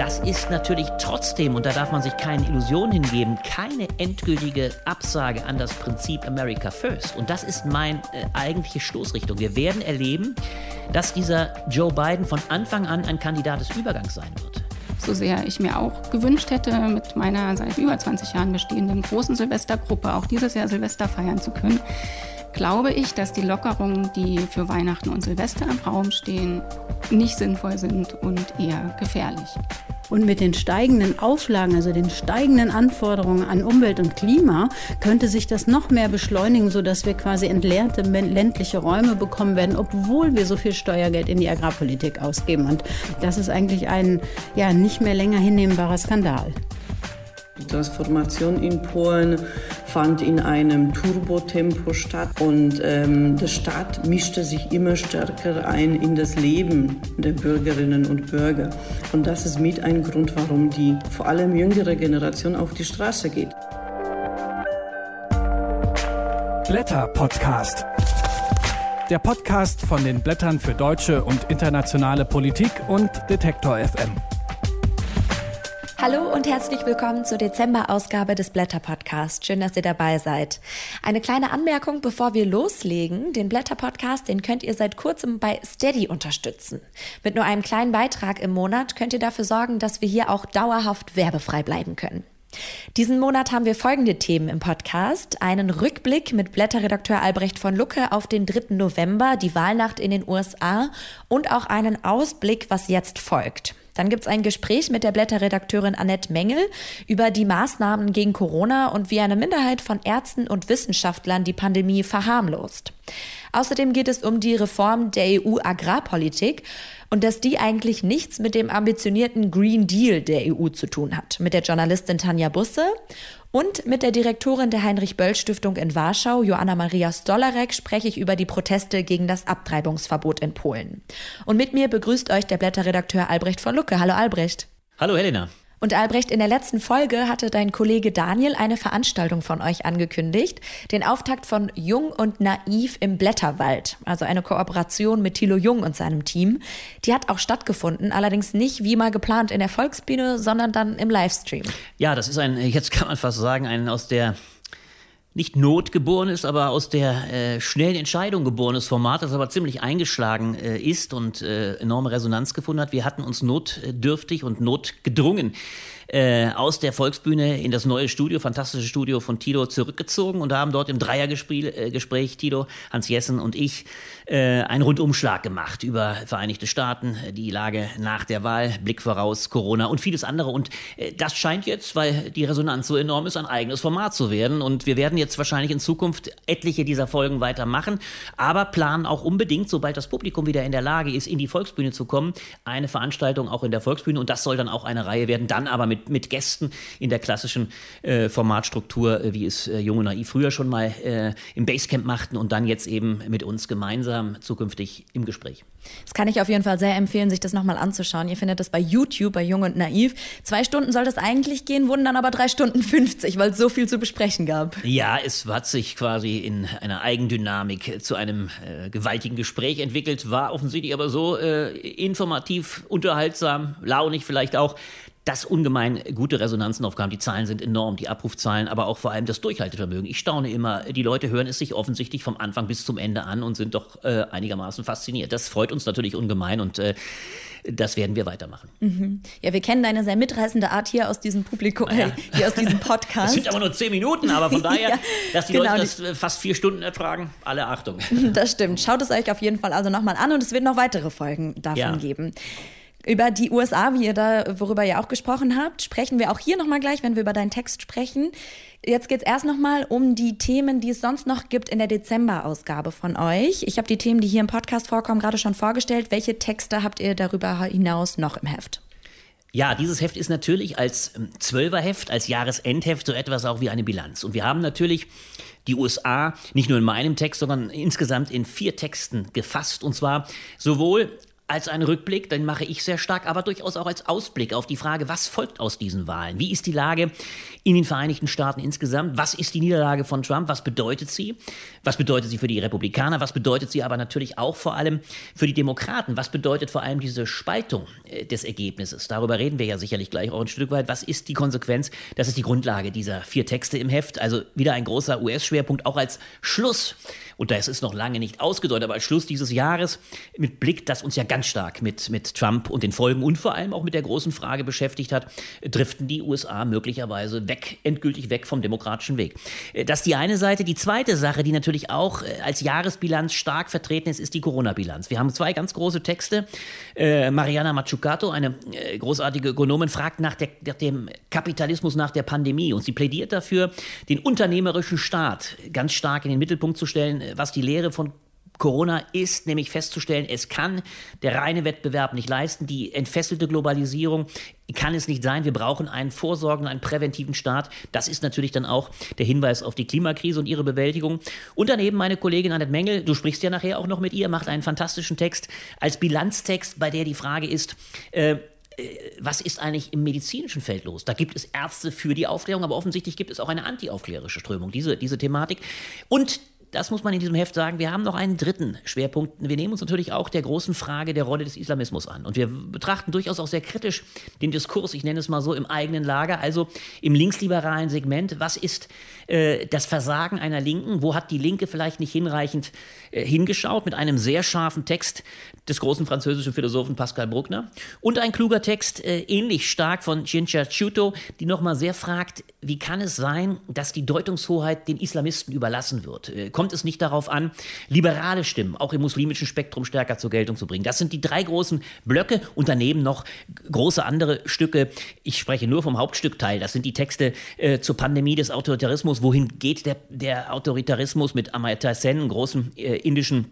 das ist natürlich trotzdem, und da darf man sich keine Illusionen hingeben, keine endgültige Absage an das Prinzip America First. Und das ist meine äh, eigentliche Stoßrichtung. Wir werden erleben, dass dieser Joe Biden von Anfang an ein Kandidat des Übergangs sein wird so sehr ich mir auch gewünscht hätte, mit meiner seit über 20 Jahren bestehenden großen Silvestergruppe auch dieses Jahr Silvester feiern zu können, glaube ich, dass die Lockerungen, die für Weihnachten und Silvester im Raum stehen, nicht sinnvoll sind und eher gefährlich. Und mit den steigenden Auflagen, also den steigenden Anforderungen an Umwelt und Klima, könnte sich das noch mehr beschleunigen, sodass wir quasi entleerte ländliche Räume bekommen werden, obwohl wir so viel Steuergeld in die Agrarpolitik ausgeben. Und das ist eigentlich ein ja, nicht mehr länger hinnehmbarer Skandal. Die Transformation in Polen fand in einem Turbotempo statt und ähm, der Staat mischte sich immer stärker ein in das Leben der Bürgerinnen und Bürger. Und das ist mit ein Grund, warum die vor allem jüngere Generation auf die Straße geht. Blätter Podcast. Der Podcast von den Blättern für deutsche und internationale Politik und Detektor FM. Hallo und herzlich willkommen zur Dezember-Ausgabe des Blätter-Podcast. Schön, dass ihr dabei seid. Eine kleine Anmerkung, bevor wir loslegen. Den Blätter-Podcast, den könnt ihr seit kurzem bei Steady unterstützen. Mit nur einem kleinen Beitrag im Monat könnt ihr dafür sorgen, dass wir hier auch dauerhaft werbefrei bleiben können. Diesen Monat haben wir folgende Themen im Podcast. Einen Rückblick mit Blätterredakteur Albrecht von Lucke auf den 3. November, die Wahlnacht in den USA und auch einen Ausblick, was jetzt folgt. Dann gibt es ein Gespräch mit der Blätterredakteurin Annette Mengel über die Maßnahmen gegen Corona und wie eine Minderheit von Ärzten und Wissenschaftlern die Pandemie verharmlost. Außerdem geht es um die Reform der EU-Agrarpolitik und dass die eigentlich nichts mit dem ambitionierten Green Deal der EU zu tun hat. Mit der Journalistin Tanja Busse und mit der Direktorin der Heinrich-Böll-Stiftung in Warschau, Joanna Maria Stolarek, spreche ich über die Proteste gegen das Abtreibungsverbot in Polen. Und mit mir begrüßt euch der Blätterredakteur Albrecht von Lucke. Hallo Albrecht. Hallo Helena. Und Albrecht, in der letzten Folge hatte dein Kollege Daniel eine Veranstaltung von euch angekündigt, den Auftakt von Jung und Naiv im Blätterwald, also eine Kooperation mit Thilo Jung und seinem Team. Die hat auch stattgefunden, allerdings nicht wie mal geplant in der Volksbühne, sondern dann im Livestream. Ja, das ist ein, jetzt kann man fast sagen, ein aus der nicht Not geboren ist, aber aus der äh, schnellen Entscheidung geborenes Format, das aber ziemlich eingeschlagen äh, ist und äh, enorme Resonanz gefunden hat. Wir hatten uns notdürftig und notgedrungen äh, aus der Volksbühne in das neue Studio, fantastische Studio von Tito zurückgezogen und haben dort im Dreiergespräch, äh, Tito, Hans Jessen und ich, äh, einen Rundumschlag gemacht über Vereinigte Staaten, die Lage nach der Wahl, Blick voraus, Corona und vieles andere. Und äh, das scheint jetzt, weil die Resonanz so enorm ist, ein eigenes Format zu werden. Und wir werden jetzt wahrscheinlich in Zukunft etliche dieser Folgen weitermachen, aber planen auch unbedingt, sobald das Publikum wieder in der Lage ist, in die Volksbühne zu kommen, eine Veranstaltung auch in der Volksbühne. Und das soll dann auch eine Reihe werden, dann aber mit, mit Gästen in der klassischen äh, Formatstruktur, äh, wie es äh, Junge Naiv früher schon mal äh, im Basecamp machten und dann jetzt eben mit uns gemeinsam gemeinsam zukünftig im Gespräch. Das kann ich auf jeden Fall sehr empfehlen, sich das nochmal anzuschauen. Ihr findet das bei YouTube, bei Jung und Naiv. Zwei Stunden soll das eigentlich gehen, wurden dann aber drei Stunden 50, weil es so viel zu besprechen gab. Ja, es hat sich quasi in einer Eigendynamik zu einem äh, gewaltigen Gespräch entwickelt, war offensichtlich aber so äh, informativ, unterhaltsam, launig vielleicht auch, dass ungemein gute Resonanzen aufkamen. Die Zahlen sind enorm, die Abrufzahlen, aber auch vor allem das Durchhaltevermögen. Ich staune immer, die Leute hören es sich offensichtlich vom Anfang bis zum Ende an und sind doch äh, einigermaßen fasziniert. Das freut uns natürlich ungemein und äh, das werden wir weitermachen. Mhm. Ja, wir kennen deine sehr mitreißende Art hier aus diesem Publikum, äh, ja. hier aus diesem Podcast. Das sind aber nur zehn Minuten, aber von daher, ja, dass die genau, Leute das äh, fast vier Stunden ertragen, alle Achtung. Das stimmt. Schaut es euch auf jeden Fall also nochmal an und es wird noch weitere Folgen davon ja. geben. Über die USA, wie ihr da, worüber ihr auch gesprochen habt, sprechen wir auch hier nochmal gleich, wenn wir über deinen Text sprechen. Jetzt geht es erst nochmal um die Themen, die es sonst noch gibt in der Dezember-Ausgabe von euch. Ich habe die Themen, die hier im Podcast vorkommen, gerade schon vorgestellt. Welche Texte habt ihr darüber hinaus noch im Heft? Ja, dieses Heft ist natürlich als ähm, Zwölferheft, als Jahresendheft so etwas auch wie eine Bilanz. Und wir haben natürlich die USA nicht nur in meinem Text, sondern insgesamt in vier Texten gefasst. Und zwar sowohl als einen Rückblick, den mache ich sehr stark, aber durchaus auch als Ausblick auf die Frage, was folgt aus diesen Wahlen? Wie ist die Lage in den Vereinigten Staaten insgesamt? Was ist die Niederlage von Trump? Was bedeutet sie? Was bedeutet sie für die Republikaner? Was bedeutet sie aber natürlich auch vor allem für die Demokraten? Was bedeutet vor allem diese Spaltung äh, des Ergebnisses? Darüber reden wir ja sicherlich gleich auch ein Stück weit. Was ist die Konsequenz? Das ist die Grundlage dieser vier Texte im Heft. Also wieder ein großer US-Schwerpunkt, auch als Schluss. Und das ist noch lange nicht ausgedeutet, aber als Schluss dieses Jahres mit Blick, dass uns ja ganz ganz stark mit, mit Trump und den Folgen und vor allem auch mit der großen Frage beschäftigt hat, driften die USA möglicherweise weg, endgültig weg vom demokratischen Weg. Äh, das ist die eine Seite. Die zweite Sache, die natürlich auch äh, als Jahresbilanz stark vertreten ist, ist die Corona-Bilanz. Wir haben zwei ganz große Texte. Äh, Mariana Mazzucato, eine großartige Ökonomin, fragt nach, der, nach dem Kapitalismus nach der Pandemie und sie plädiert dafür, den unternehmerischen Staat ganz stark in den Mittelpunkt zu stellen, was die Lehre von Corona ist nämlich festzustellen, es kann der reine Wettbewerb nicht leisten. Die entfesselte Globalisierung kann es nicht sein. Wir brauchen einen vorsorgenden, einen präventiven Staat. Das ist natürlich dann auch der Hinweis auf die Klimakrise und ihre Bewältigung. Und daneben meine Kollegin Annette Mengel, du sprichst ja nachher auch noch mit ihr, macht einen fantastischen Text als Bilanztext, bei der die Frage ist, äh, äh was ist eigentlich im medizinischen Feld los? Da gibt es Ärzte für die Aufklärung, aber offensichtlich gibt es auch eine antiaufklärerische Strömung, diese, diese Thematik. Und das muss man in diesem Heft sagen, wir haben noch einen dritten Schwerpunkt. Wir nehmen uns natürlich auch der großen Frage der Rolle des Islamismus an. Und wir betrachten durchaus auch sehr kritisch den Diskurs, ich nenne es mal so, im eigenen Lager, also im linksliberalen Segment. Was ist äh, das Versagen einer Linken? Wo hat die Linke vielleicht nicht hinreichend äh, hingeschaut? Mit einem sehr scharfen Text des großen französischen Philosophen Pascal Bruckner. Und ein kluger Text, äh, ähnlich stark von Cincha Ciuto, die nochmal sehr fragt, wie kann es sein, dass die Deutungshoheit den Islamisten überlassen wird? Kommt es nicht darauf an, liberale Stimmen auch im muslimischen Spektrum stärker zur Geltung zu bringen? Das sind die drei großen Blöcke und daneben noch große andere Stücke. Ich spreche nur vom Hauptstückteil. Das sind die Texte äh, zur Pandemie des Autoritarismus. Wohin geht der, der Autoritarismus mit Amartya Sen, einem großen äh, indischen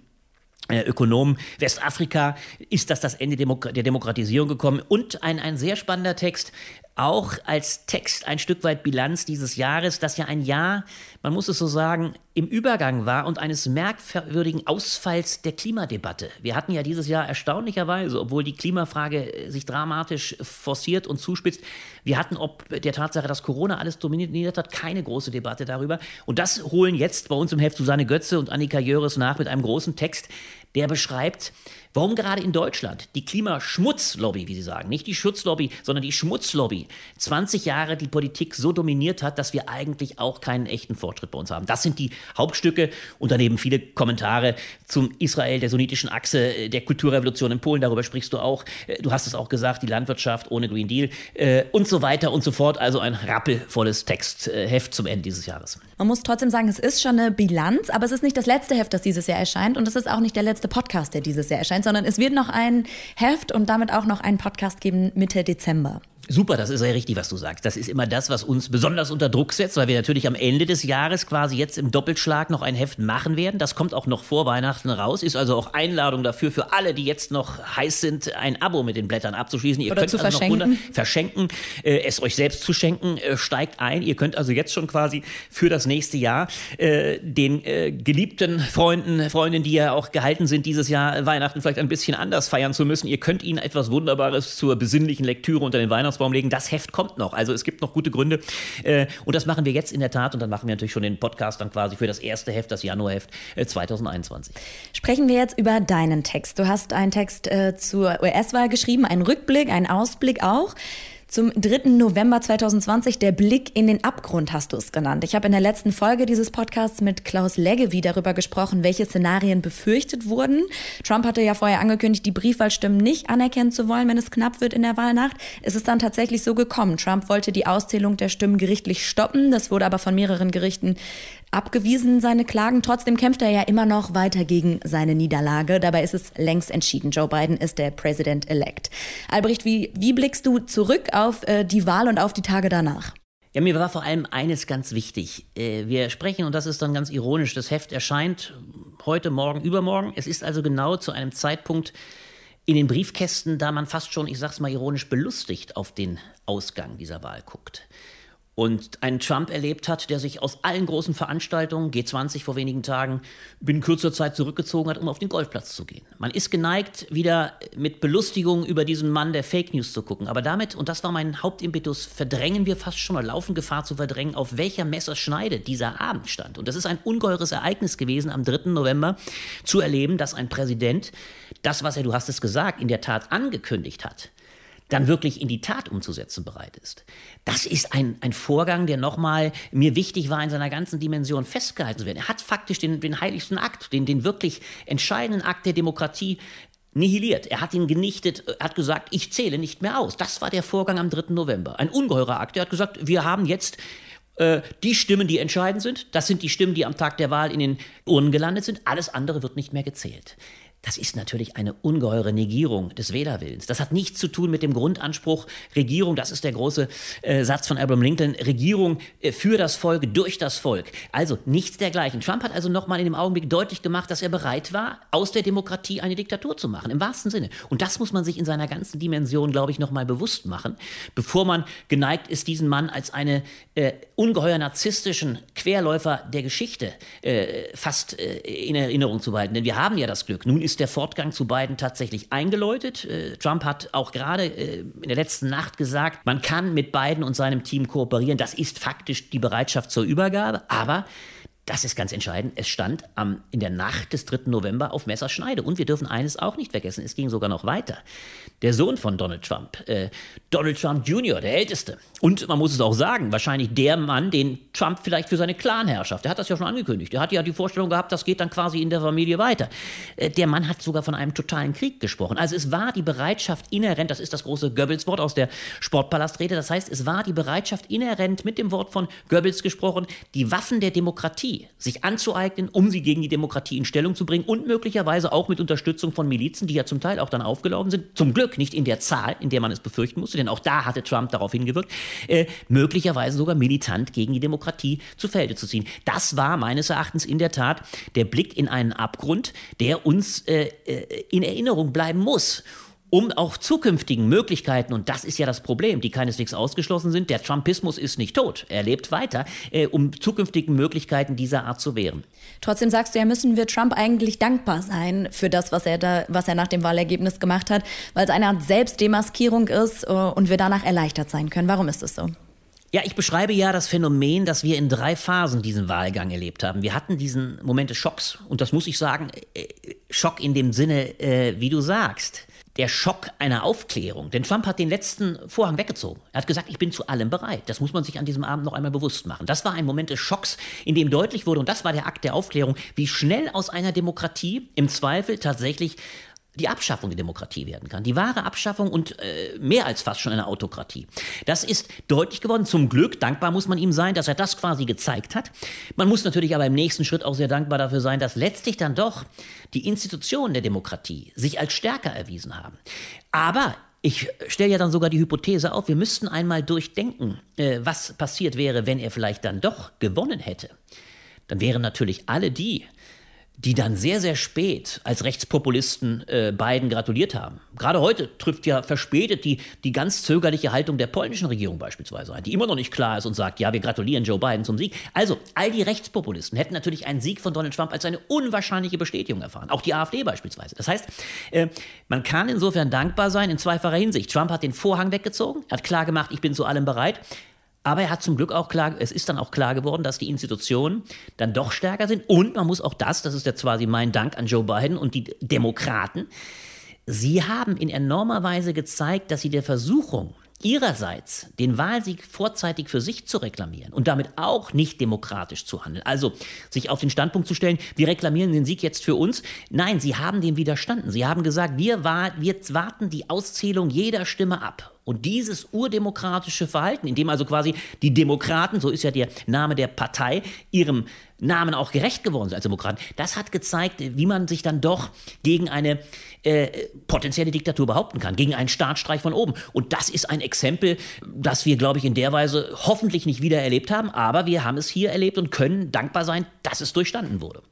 äh, Ökonomen Westafrika ist das das Ende der Demokratisierung gekommen und ein, ein sehr spannender Text auch als Text ein Stück weit Bilanz dieses Jahres, das ja ein Jahr, man muss es so sagen, im Übergang war und eines merkwürdigen Ausfalls der Klimadebatte. Wir hatten ja dieses Jahr erstaunlicherweise, obwohl die Klimafrage äh, sich dramatisch forciert und zuspitzt, wir hatten ob der Tatsache, dass Corona alles dominiert hat, keine große Debatte darüber. Und das holen jetzt bei uns im Heft Susanne Götze und Annika Jöres nach mit einem großen Text, der beschreibt, warum gerade in Deutschland die Klimaschmutzlobby, wie Sie sagen, nicht die Schutzlobby, sondern die Schmutzlobby, 20 Jahre die Politik so dominiert hat, dass wir eigentlich auch keinen echten Fortschritt bei uns haben. Das sind die Hauptstücke und daneben viele Kommentare zum Israel, der sunnitischen Achse, äh, der Kulturrevolution in Polen, darüber sprichst du auch. Äh, du hast es auch gesagt, die Landwirtschaft ohne Green Deal äh, und so weiter und so fort. Also ein rappelvolles Textheft zum Ende dieses Jahres. Man muss trotzdem sagen, es ist schon eine Bilanz, aber es ist nicht das letzte Heft, das dieses Jahr erscheint und es ist auch nicht der letzte Podcast, der dieses Jahr erscheint, sondern es wird noch ein Heft und damit auch noch einen Podcast geben Mitte Dezember. Super, das ist ja richtig, was du sagst. Das ist immer das, was uns besonders unter Druck setzt, weil wir natürlich am Ende des Jahres quasi jetzt im Doppelschlag noch ein Heft machen werden. Das kommt auch noch vor Weihnachten raus, ist also auch Einladung dafür für alle, die jetzt noch heiß sind, ein Abo mit den Blättern abzuschließen. Ihr Oder könnt zu also verschenken. noch wunder, verschenken, äh, es euch selbst zu schenken, äh, steigt ein. Ihr könnt also jetzt schon quasi für das nächste Jahr äh, den äh, geliebten Freunden, Freundinnen, die ja auch gehalten sind, dieses Jahr Weihnachten vielleicht ein bisschen anders feiern zu müssen. Ihr könnt ihnen etwas Wunderbares zur besinnlichen Lektüre unter den Weihnachtsbaum Weihnachtsbaum legen. Das Heft kommt noch. Also es gibt noch gute Gründe. Äh, und das machen wir jetzt in der Tat. Und dann machen wir natürlich schon den Podcast dann quasi für das erste Heft, das Januarheft 2021. Äh, Sprechen wir jetzt über deinen Text. Du hast einen Text äh, zur US-Wahl geschrieben, einen Rückblick, einen Ausblick auch. Zum 3. November 2020, der Blick in den Abgrund hast du es genannt. Ich habe in der letzten Folge dieses Podcasts mit Klaus Leggevi darüber gesprochen, welche Szenarien befürchtet wurden. Trump hatte ja vorher angekündigt, die Briefwahlstimmen nicht anerkennen zu wollen, wenn es knapp wird in der Wahlnacht. Es ist dann tatsächlich so gekommen. Trump wollte die Auszählung der Stimmen gerichtlich stoppen. Das wurde aber von mehreren Gerichten abgewiesen, seine Klagen. Trotzdem kämpft er ja immer noch weiter gegen seine Niederlage. Dabei ist es längst entschieden. Joe Biden ist der President-elect. Albrecht, wie, wie blickst du zurück auf äh, die Wahl und auf die Tage danach? Ja, mir war vor allem eines ganz wichtig. Äh, wir sprechen, und das ist dann ganz ironisch, das Heft erscheint heute, morgen, übermorgen. Es ist also genau zu einem Zeitpunkt in den Briefkästen, da man fast schon, ich sag's mal ironisch, belustigt auf den Ausgang dieser Wahl guckt. Und einen Trump erlebt hat, der sich aus allen großen Veranstaltungen, G20 vor wenigen Tagen, binnen kürzer Zeit zurückgezogen hat, um auf den Golfplatz zu gehen. Man ist geneigt, wieder mit Belustigung über diesen Mann der Fake News zu gucken. Aber damit, und das war mein Hauptimpetus, verdrängen wir fast schon oder laufen Gefahr zu verdrängen, auf welcher Messerschneide dieser Abend stand. Und das ist ein ungeheures Ereignis gewesen, am 3. November zu erleben, dass ein Präsident das, was er, du hast es gesagt, in der Tat angekündigt hat, dann wirklich in die Tat umzusetzen bereit ist. Das ist ein, ein Vorgang, der nochmal mir wichtig war, in seiner ganzen Dimension festgehalten zu werden. Er hat faktisch den, den heiligsten Akt, den, den wirklich entscheidenden Akt der Demokratie nihiliert. Er hat ihn genichtet, hat gesagt, ich zähle nicht mehr aus. Das war der Vorgang am 3. November. Ein ungeheurer Akt. Er hat gesagt, wir haben jetzt äh, die Stimmen, die entscheidend sind. Das sind die Stimmen, die am Tag der Wahl in den Urnen gelandet sind. Alles andere wird nicht mehr gezählt. Das ist natürlich eine ungeheure Negierung des Wählerwillens. Das hat nichts zu tun mit dem Grundanspruch Regierung, das ist der große äh, Satz von Abraham Lincoln, Regierung äh, für das Volk, durch das Volk. Also nichts dergleichen. Trump hat also nochmal in dem Augenblick deutlich gemacht, dass er bereit war, aus der Demokratie eine Diktatur zu machen, im wahrsten Sinne. Und das muss man sich in seiner ganzen Dimension, glaube ich, nochmal bewusst machen, bevor man geneigt ist, diesen Mann als einen äh, ungeheuer narzisstischen Querläufer der Geschichte äh, fast äh, in Erinnerung zu behalten. Denn wir haben ja das Glück. Nun ist der Fortgang zu beiden tatsächlich eingeläutet. Äh, Trump hat auch gerade äh, in der letzten Nacht gesagt, man kann mit Biden und seinem Team kooperieren. Das ist faktisch die Bereitschaft zur Übergabe. Aber das ist ganz entscheidend. Es stand am, in der Nacht des 3. November auf Messerschneide. Und wir dürfen eines auch nicht vergessen. Es ging sogar noch weiter. Der Sohn von Donald Trump, äh, Donald Trump Jr., der Älteste. Und man muss es auch sagen, wahrscheinlich der Mann, den Trump vielleicht für seine Clanherrschaft, der hat das ja schon angekündigt. Der hat ja die Vorstellung gehabt, das geht dann quasi in der Familie weiter. Äh, der Mann hat sogar von einem totalen Krieg gesprochen. Also es war die Bereitschaft inhärent, das ist das große Goebbels-Wort aus der Sportpalastrede. Das heißt, es war die Bereitschaft inhärent, mit dem Wort von Goebbels gesprochen, die Waffen der Demokratie sich anzueignen, um sie gegen die Demokratie in Stellung zu bringen und möglicherweise auch mit Unterstützung von Milizen, die ja zum Teil auch dann aufgelaufen sind, zum Glück nicht in der Zahl, in der man es befürchten musste, denn auch da hatte Trump darauf hingewirkt, äh, möglicherweise sogar militant gegen die Demokratie zu Felde zu ziehen. Das war meines Erachtens in der Tat der Blick in einen Abgrund, der uns äh, äh in Erinnerung bleiben muss um auch zukünftigen Möglichkeiten, und das ist ja das Problem, die keineswegs ausgeschlossen sind, der Trumpismus ist nicht tot, er lebt weiter, äh, um zukünftigen Möglichkeiten dieser Art zu wehren. Trotzdem sagst du ja, müssen wir Trump eigentlich dankbar sein für das, was er da, was er nach dem Wahlergebnis gemacht hat, weil es eine Art Selbstdemaskierung ist äh, und wir danach erleichtert sein können. Warum ist es so? Ja, ich beschreibe ja das Phänomen, dass wir in drei Phasen diesen Wahlgang erlebt haben. Wir hatten diesen Moment des Schocks und das muss ich sagen, äh, Schock in dem Sinne, äh, wie du sagst der Schock einer Aufklärung. Denn Trump hat den letzten Vorhang weggezogen. Er hat gesagt, ich bin zu allem bereit. Das muss man sich an diesem Abend noch einmal bewusst machen. Das war ein Moment des Schocks, in dem deutlich wurde, und das war der Akt der Aufklärung, wie schnell aus einer Demokratie im Zweifel tatsächlich die Abschaffung der Demokratie werden kann. Die wahre Abschaffung und äh, mehr als fast schon eine Autokratie. Das ist deutlich geworden. Zum Glück, dankbar muss man ihm sein, dass er das quasi gezeigt hat. Man muss natürlich aber im nächsten Schritt auch sehr dankbar dafür sein, dass letztlich dann doch die Institutionen der Demokratie sich als stärker erwiesen haben. Aber ich stelle ja dann sogar die Hypothese auf, wir müssten einmal durchdenken, äh, was passiert wäre, wenn er vielleicht dann doch gewonnen hätte. Dann wären natürlich alle die, die dann sehr, sehr spät als Rechtspopulisten äh, Biden gratuliert haben. Gerade heute trifft ja verspätet die, die ganz zögerliche Haltung der polnischen Regierung beispielsweise ein, die immer noch nicht klar ist und sagt, ja, wir gratulieren Joe Biden zum Sieg. Also, all die Rechtspopulisten hätten natürlich einen Sieg von Donald Trump als eine unwahrscheinliche Bestätigung erfahren. Auch die AfD beispielsweise. Das heißt, äh, man kann insofern dankbar sein in zweifacher Hinsicht. Trump hat den Vorhang weggezogen, hat klar gemacht, ich bin zu allem bereit. Aber er hat zum Glück auch klar, es ist dann auch klar geworden, dass die Institutionen dann doch stärker sind. Und man muss auch das, das ist ja quasi mein Dank an Joe Biden und die Demokraten, sie haben in enormer Weise gezeigt, dass sie der Versuchung, ihrerseits den Wahlsieg vorzeitig für sich zu reklamieren und damit auch nicht demokratisch zu handeln. Also sich auf den Standpunkt zu stellen, wir reklamieren den Sieg jetzt für uns. Nein, sie haben dem widerstanden. Sie haben gesagt, wir, war, wir warten die Auszählung jeder Stimme ab. Und dieses urdemokratische Verhalten, in dem also quasi die Demokraten, so ist ja der Name der Partei, ihrem Namen auch gerecht geworden sind als Demokraten, das hat gezeigt, wie man sich dann doch gegen eine äh, potenzielle Diktatur behaupten kann, gegen einen Staatsstreich von oben. Und das ist ein Exempel, das wir, glaube ich, in der Weise hoffentlich nicht wieder erlebt haben, aber wir haben es hier erlebt und können dankbar sein, dass es durchstanden wurde.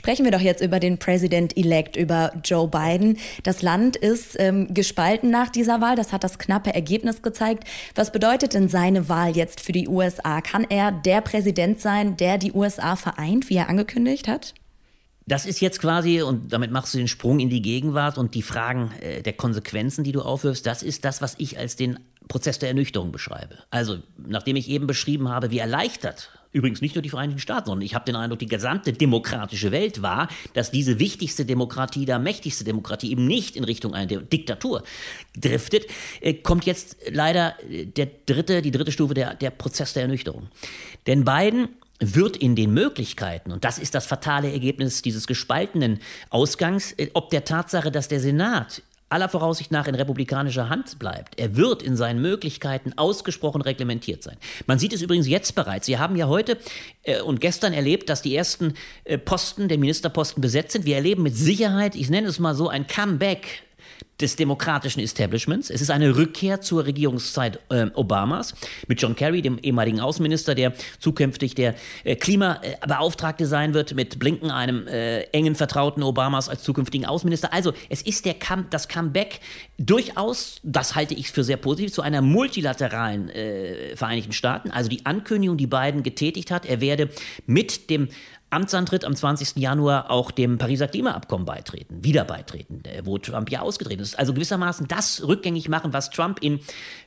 Sprechen wir doch jetzt über den President-elect, über Joe Biden. Das Land ist ähm, gespalten nach dieser Wahl. Das hat das knappe Ergebnis gezeigt. Was bedeutet denn seine Wahl jetzt für die USA? Kann er der Präsident sein, der die USA vereint, wie er angekündigt hat? Das ist jetzt quasi, und damit machst du den Sprung in die Gegenwart und die Fragen äh, der Konsequenzen, die du aufwirfst, das ist das, was ich als den Prozess der Ernüchterung beschreibe. Also, nachdem ich eben beschrieben habe, wie erleichtert übrigens nicht nur die Vereinigten Staaten, sondern ich habe den Eindruck, die gesamte demokratische Welt war, dass diese wichtigste Demokratie, der mächtigste Demokratie eben nicht in Richtung einer Diktatur driftet, äh, kommt jetzt leider äh, der dritte, die dritte Stufe der, der Prozess der Ernüchterung. Denn Biden wird in den Möglichkeiten, und das ist das fatale Ergebnis dieses gespaltenen Ausgangs, äh, ob der Tatsache, dass der Senat aller Voraussicht nach in republikanischer Hand bleibt. Er wird in seinen Möglichkeiten ausgesprochen reglementiert sein. Man sieht es übrigens jetzt bereits. Sie haben ja heute äh, und gestern erlebt, dass die ersten äh, Posten, der Ministerposten besetzt sind. Wir erleben mit Sicherheit, ich nenne es mal so, ein Comeback des demokratischen Establishments. Es ist eine Rückkehr zur Regierungszeit äh, Obamas mit John Kerry, dem ehemaligen Außenminister, der zukünftig der äh, Klimabeauftragte sein wird, mit Blinken, einem äh, engen Vertrauten Obamas als zukünftigen Außenminister. Also es ist der Come, das Comeback durchaus, das halte ich für sehr positiv, zu einer multilateralen äh, Vereinigten Staaten. Also die Ankündigung, die Biden getätigt hat, er werde mit dem Amtsantritt am 20. Januar auch dem Pariser Klimaabkommen beitreten, wieder beitreten, wo Trump ja ausgetreten ist. Also gewissermaßen das rückgängig machen, was Trump in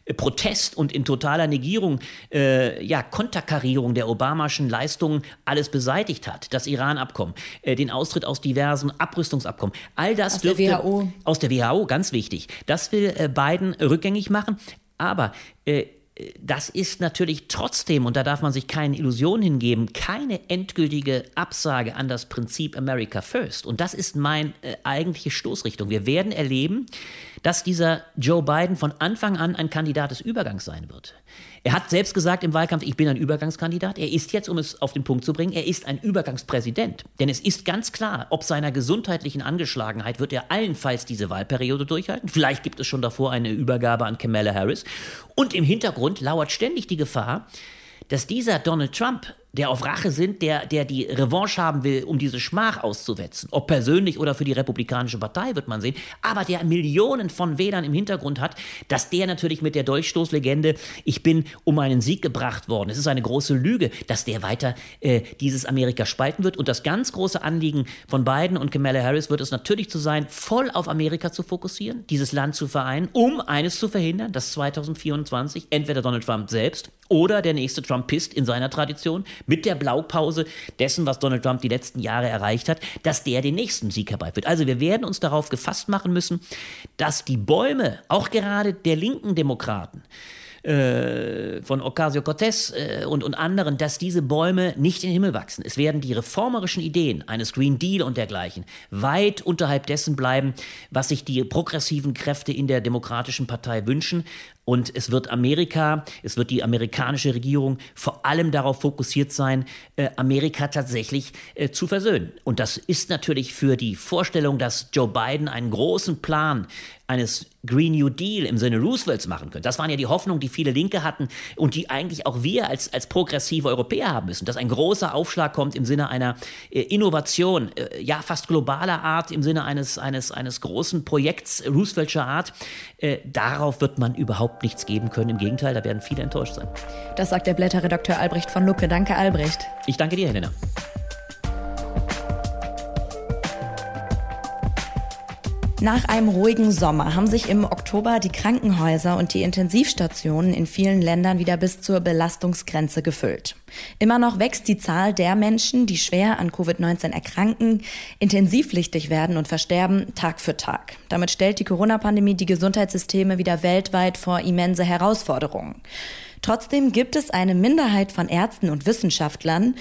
äh, Protest und in totaler Negierung, äh, ja, Konterkarierung der Obamaschen Leistungen alles beseitigt hat. Das Iran-Abkommen, äh, den Austritt aus diversen Abrüstungsabkommen. All das aus dürfte, der WHO. Aus der WHO, ganz wichtig. Das will äh, Biden rückgängig machen. Aber äh, das ist natürlich trotzdem, und da darf man sich keine Illusion hingeben, keine endgültige Absage an das Prinzip America First. Und das ist meine äh, eigentliche Stoßrichtung. Wir werden erleben, dass dieser Joe Biden von Anfang an ein Kandidat des Übergangs sein wird. Er hat selbst gesagt im Wahlkampf, ich bin ein Übergangskandidat. Er ist jetzt, um es auf den Punkt zu bringen, er ist ein Übergangspräsident. Denn es ist ganz klar, ob seiner gesundheitlichen Angeschlagenheit wird er allenfalls diese Wahlperiode durchhalten. Vielleicht gibt es schon davor eine Übergabe an Kamala Harris. Und im Hintergrund lauert ständig die Gefahr, dass dieser Donald Trump der auf Rache sind, der, der die Revanche haben will, um diese Schmach auszuwetzen. Ob persönlich oder für die Republikanische Partei, wird man sehen. Aber der Millionen von Wählern im Hintergrund hat, dass der natürlich mit der Dolchstoßlegende, ich bin um einen Sieg gebracht worden. Es ist eine große Lüge, dass der weiter äh, dieses Amerika spalten wird. Und das ganz große Anliegen von Biden und Kamala Harris wird es natürlich zu sein, voll auf Amerika zu fokussieren, dieses Land zu vereinen, um eines zu verhindern, dass 2024 entweder Donald Trump selbst oder der nächste Trumpist in seiner Tradition mit der Blaupause dessen, was Donald Trump die letzten Jahre erreicht hat, dass der den nächsten Sieg herbeiführt. Also wir werden uns darauf gefasst machen müssen, dass die Bäume, auch gerade der linken Demokraten, äh, von Ocasio-Cortez äh, und, und anderen, dass diese Bäume nicht in den Himmel wachsen. Es werden die reformerischen Ideen eines Green Deal und dergleichen weit unterhalb dessen bleiben, was sich die progressiven Kräfte in der Demokratischen Partei wünschen. Und es wird Amerika, es wird die amerikanische Regierung vor allem darauf fokussiert sein, äh, Amerika tatsächlich äh, zu versöhnen. Und das ist natürlich für die Vorstellung, dass Joe Biden einen großen Plan eines Green New Deal im Sinne Roosevelts machen könnte. Das waren ja die Hoffnungen, die viele Linke hatten und die eigentlich auch wir als, als progressive Europäer haben müssen, dass ein großer Aufschlag kommt im Sinne einer äh, Innovation, ja fast globaler Art, im Sinne eines, eines, eines großen Projekts Rooseveltscher Art. Darauf wird man überhaupt nichts geben können. Im Gegenteil, da werden viele enttäuscht sein. Das sagt der Blätterredakteur Albrecht von Lucke. Danke, Albrecht. Ich danke dir, Helena. Nach einem ruhigen Sommer haben sich im Oktober die Krankenhäuser und die Intensivstationen in vielen Ländern wieder bis zur Belastungsgrenze gefüllt. Immer noch wächst die Zahl der Menschen, die schwer an Covid-19 erkranken, intensivpflichtig werden und versterben, Tag für Tag. Damit stellt die Corona-Pandemie die Gesundheitssysteme wieder weltweit vor immense Herausforderungen. Trotzdem gibt es eine Minderheit von Ärzten und Wissenschaftlern,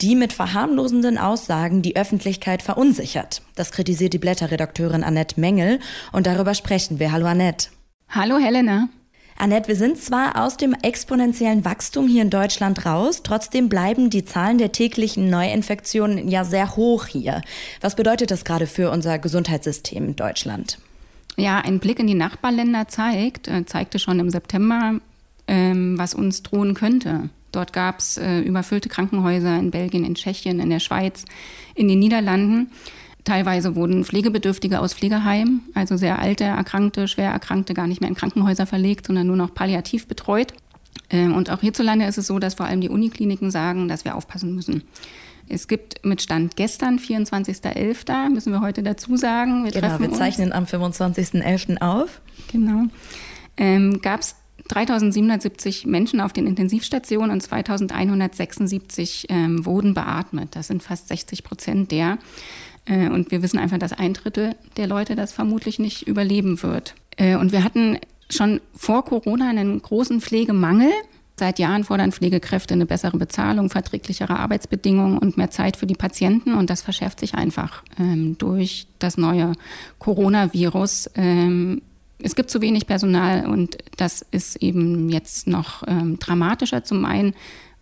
die mit verharmlosenden Aussagen die Öffentlichkeit verunsichert. Das kritisiert die Blätterredakteurin Annette Mengel und darüber sprechen wir. Hallo Annette. Hallo Helena. Annette, wir sind zwar aus dem exponentiellen Wachstum hier in Deutschland raus, trotzdem bleiben die Zahlen der täglichen Neuinfektionen ja sehr hoch hier. Was bedeutet das gerade für unser Gesundheitssystem in Deutschland? Ja, ein Blick in die Nachbarländer zeigt, äh, zeigte schon im September, ähm, was uns drohen könnte. Dort gab es äh, überfüllte Krankenhäuser in Belgien, in Tschechien, in der Schweiz, in den Niederlanden. Teilweise wurden Pflegebedürftige aus Pflegeheimen, also sehr alte, erkrankte, schwer erkrankte, gar nicht mehr in Krankenhäuser verlegt, sondern nur noch palliativ betreut. Ähm, und auch hierzulande ist es so, dass vor allem die Unikliniken sagen, dass wir aufpassen müssen. Es gibt mit Stand gestern, 24.11., müssen wir heute dazu sagen. Wir genau, wir zeichnen uns. am 25.11. auf. Genau. Ähm, Gab es 3770 Menschen auf den Intensivstationen und 2176 ähm, wurden beatmet. Das sind fast 60 Prozent der. Äh, und wir wissen einfach, dass ein Drittel der Leute das vermutlich nicht überleben wird. Äh, und wir hatten schon vor Corona einen großen Pflegemangel. Seit Jahren fordern Pflegekräfte eine bessere Bezahlung, verträglichere Arbeitsbedingungen und mehr Zeit für die Patienten. Und das verschärft sich einfach ähm, durch das neue Coronavirus. Ähm, es gibt zu wenig Personal und das ist eben jetzt noch ähm, dramatischer. Zum einen,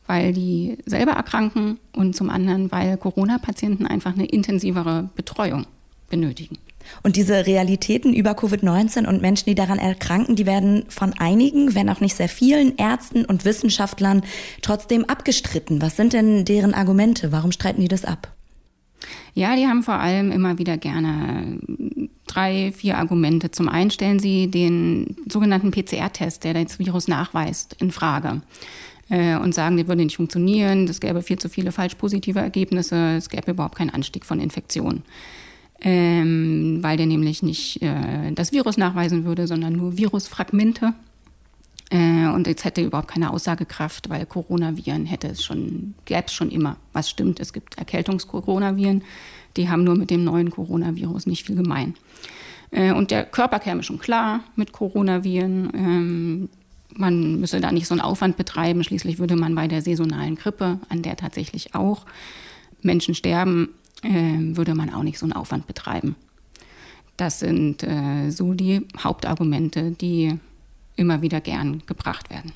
weil die selber erkranken und zum anderen, weil Corona-Patienten einfach eine intensivere Betreuung benötigen. Und diese Realitäten über Covid-19 und Menschen, die daran erkranken, die werden von einigen, wenn auch nicht sehr vielen Ärzten und Wissenschaftlern trotzdem abgestritten. Was sind denn deren Argumente? Warum streiten die das ab? Ja, die haben vor allem immer wieder gerne drei, vier Argumente. Zum einen stellen sie den sogenannten PCR-Test, der das Virus nachweist, in Frage äh, und sagen, der würde nicht funktionieren, es gäbe viel zu viele falsch positive Ergebnisse, es gäbe überhaupt keinen Anstieg von Infektionen ähm, weil der nämlich nicht äh, das Virus nachweisen würde, sondern nur Virusfragmente. Äh, und jetzt hätte überhaupt keine Aussagekraft, weil Coronaviren hätte es schon, gäbe es schon immer. Was stimmt, es gibt Erkältungskoronaviren, die haben nur mit dem neuen Coronavirus nicht viel gemein. Äh, und der Körper käme schon klar mit Coronaviren. Ähm, man müsse da nicht so einen Aufwand betreiben. Schließlich würde man bei der saisonalen Grippe, an der tatsächlich auch Menschen sterben, äh, würde man auch nicht so einen Aufwand betreiben. Das sind äh, so die Hauptargumente, die immer wieder gern gebracht werden.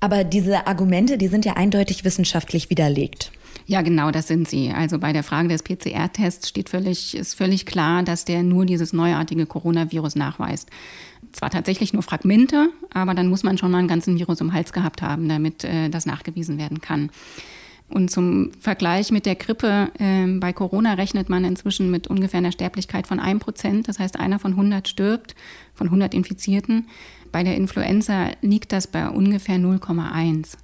Aber diese Argumente, die sind ja eindeutig wissenschaftlich widerlegt. Ja, genau, das sind sie. Also bei der Frage des PCR-Tests steht völlig, ist völlig klar, dass der nur dieses neuartige Coronavirus nachweist. Zwar tatsächlich nur Fragmente, aber dann muss man schon mal einen ganzen Virus im Hals gehabt haben, damit äh, das nachgewiesen werden kann. Und zum Vergleich mit der Grippe, äh, bei Corona rechnet man inzwischen mit ungefähr einer Sterblichkeit von 1 Prozent. Das heißt, einer von 100 stirbt, von 100 Infizierten. Bei der Influenza liegt das bei ungefähr 0,1.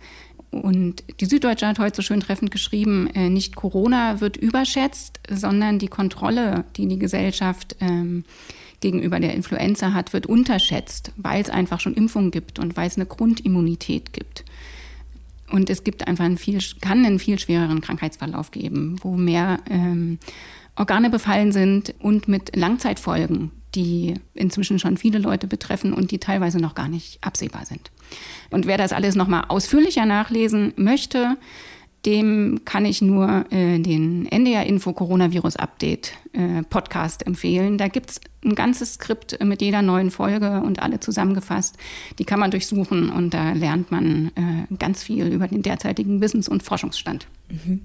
Und die Süddeutsche hat heute so schön treffend geschrieben, äh, nicht Corona wird überschätzt, sondern die Kontrolle, die die Gesellschaft ähm, gegenüber der Influenza hat, wird unterschätzt, weil es einfach schon Impfungen gibt und weil es eine Grundimmunität gibt. Und es gibt einfach einen viel, kann einen viel schwereren Krankheitsverlauf geben, wo mehr ähm, Organe befallen sind und mit Langzeitfolgen, die inzwischen schon viele Leute betreffen und die teilweise noch gar nicht absehbar sind. Und wer das alles nochmal ausführlicher nachlesen möchte, dem kann ich nur äh, den NDR Info Coronavirus Update äh, Podcast empfehlen. Da gibt es ein ganzes Skript mit jeder neuen Folge und alle zusammengefasst. Die kann man durchsuchen und da lernt man äh, ganz viel über den derzeitigen Wissens- und Forschungsstand. Mhm.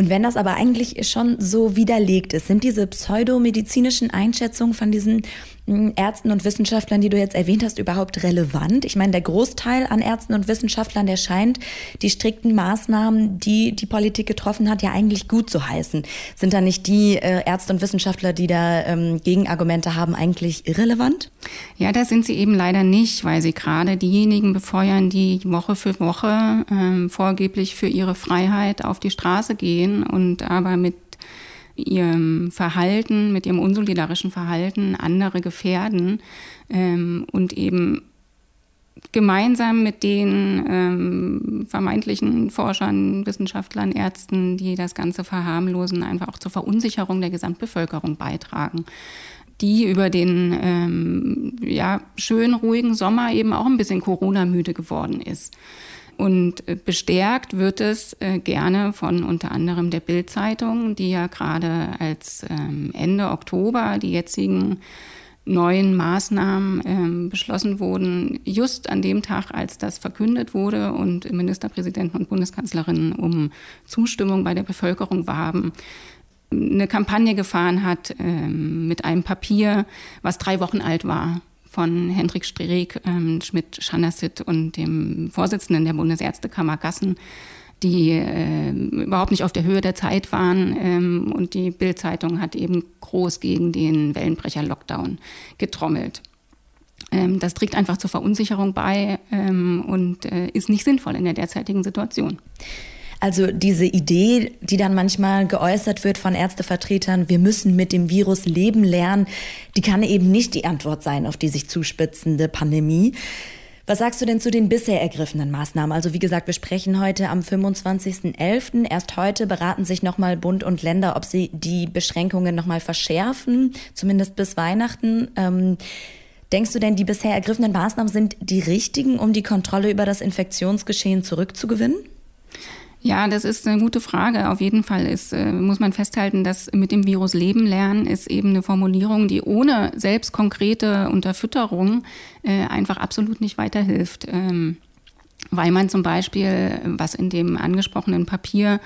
Und wenn das aber eigentlich schon so widerlegt ist, sind diese pseudomedizinischen Einschätzungen von diesen hm, Ärzten und Wissenschaftlern, die du jetzt erwähnt hast, überhaupt relevant? Ich meine, der Großteil an Ärzten und Wissenschaftlern, der scheint die strikten Maßnahmen, die die Politik getroffen hat, ja eigentlich gut zu heißen. Sind da nicht die äh, Ärzte und Wissenschaftler, die da ähm, Gegenargumente haben, eigentlich irrelevant? Ja, das sind sie eben leider nicht, weil sie gerade diejenigen befeuern, die Woche für Woche ähm, vorgeblich für ihre Freiheit auf die Straße gehen und aber mit ihrem Verhalten, mit ihrem unsolidarischen Verhalten andere gefährden ähm, und eben gemeinsam mit den ähm, vermeintlichen Forschern, Wissenschaftlern, Ärzten, die das Ganze verharmlosen, einfach auch zur Verunsicherung der Gesamtbevölkerung beitragen die über den ähm, ja, schön ruhigen Sommer eben auch ein bisschen Corona-müde geworden ist. Und äh, bestärkt wird es äh, gerne von unter anderem der Bild-Zeitung, die ja gerade als ähm, Ende Oktober die jetzigen neuen Maßnahmen ähm, beschlossen wurden, just an dem Tag, als das verkündet wurde und Ministerpräsidenten und Bundeskanzlerinnen um Zustimmung bei der Bevölkerung warben, eine Kampagne gefahren hat ähm, mit einem Papier, was drei Wochen alt war, von Hendrik Streeck, ähm, Schmidt-Schanassit und dem Vorsitzenden der Bundesärztekammer Gassen, die äh, überhaupt nicht auf der Höhe der Zeit waren. Ähm, und die Bild-Zeitung hat eben groß gegen den Wellenbrecher-Lockdown getrommelt. Ähm, das trägt einfach zur Verunsicherung bei ähm, und äh, ist nicht sinnvoll in der derzeitigen Situation. Also diese Idee, die dann manchmal geäußert wird von Ärztevertretern, wir müssen mit dem Virus leben lernen, die kann eben nicht die Antwort sein auf die sich zuspitzende Pandemie. Was sagst du denn zu den bisher ergriffenen Maßnahmen? Also wie gesagt, wir sprechen heute am 25.11. Erst heute beraten sich nochmal Bund und Länder, ob sie die Beschränkungen nochmal verschärfen, zumindest bis Weihnachten. Ähm, denkst du denn, die bisher ergriffenen Maßnahmen sind die richtigen, um die Kontrolle über das Infektionsgeschehen zurückzugewinnen? Ja, das ist eine gute Frage. Auf jeden Fall ist, äh, muss man festhalten, dass mit dem Virus leben lernen ist eben eine Formulierung, die ohne selbst konkrete Unterfütterung äh, einfach absolut nicht weiterhilft. Ähm, weil man zum Beispiel, was in dem angesprochenen Papier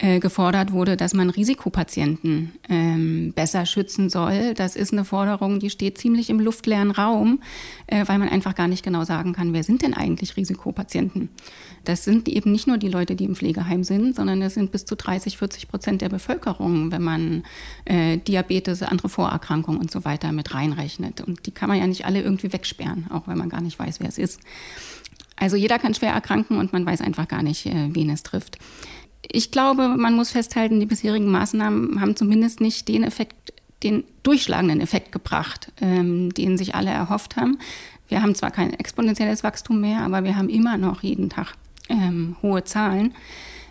äh, gefordert wurde, dass man Risikopatienten ähm, besser schützen soll. Das ist eine Forderung, die steht ziemlich im luftleeren Raum, äh, weil man einfach gar nicht genau sagen kann, wer sind denn eigentlich Risikopatienten. Das sind eben nicht nur die Leute, die im Pflegeheim sind, sondern das sind bis zu 30, 40 Prozent der Bevölkerung, wenn man äh, Diabetes, andere Vorerkrankungen und so weiter mit reinrechnet. Und die kann man ja nicht alle irgendwie wegsperren, auch wenn man gar nicht weiß, wer es ist. Also jeder kann schwer erkranken und man weiß einfach gar nicht, äh, wen es trifft ich glaube, man muss festhalten, die bisherigen Maßnahmen haben zumindest nicht den Effekt, den durchschlagenden Effekt gebracht, ähm, den sich alle erhofft haben. Wir haben zwar kein exponentielles Wachstum mehr, aber wir haben immer noch jeden Tag ähm, hohe Zahlen.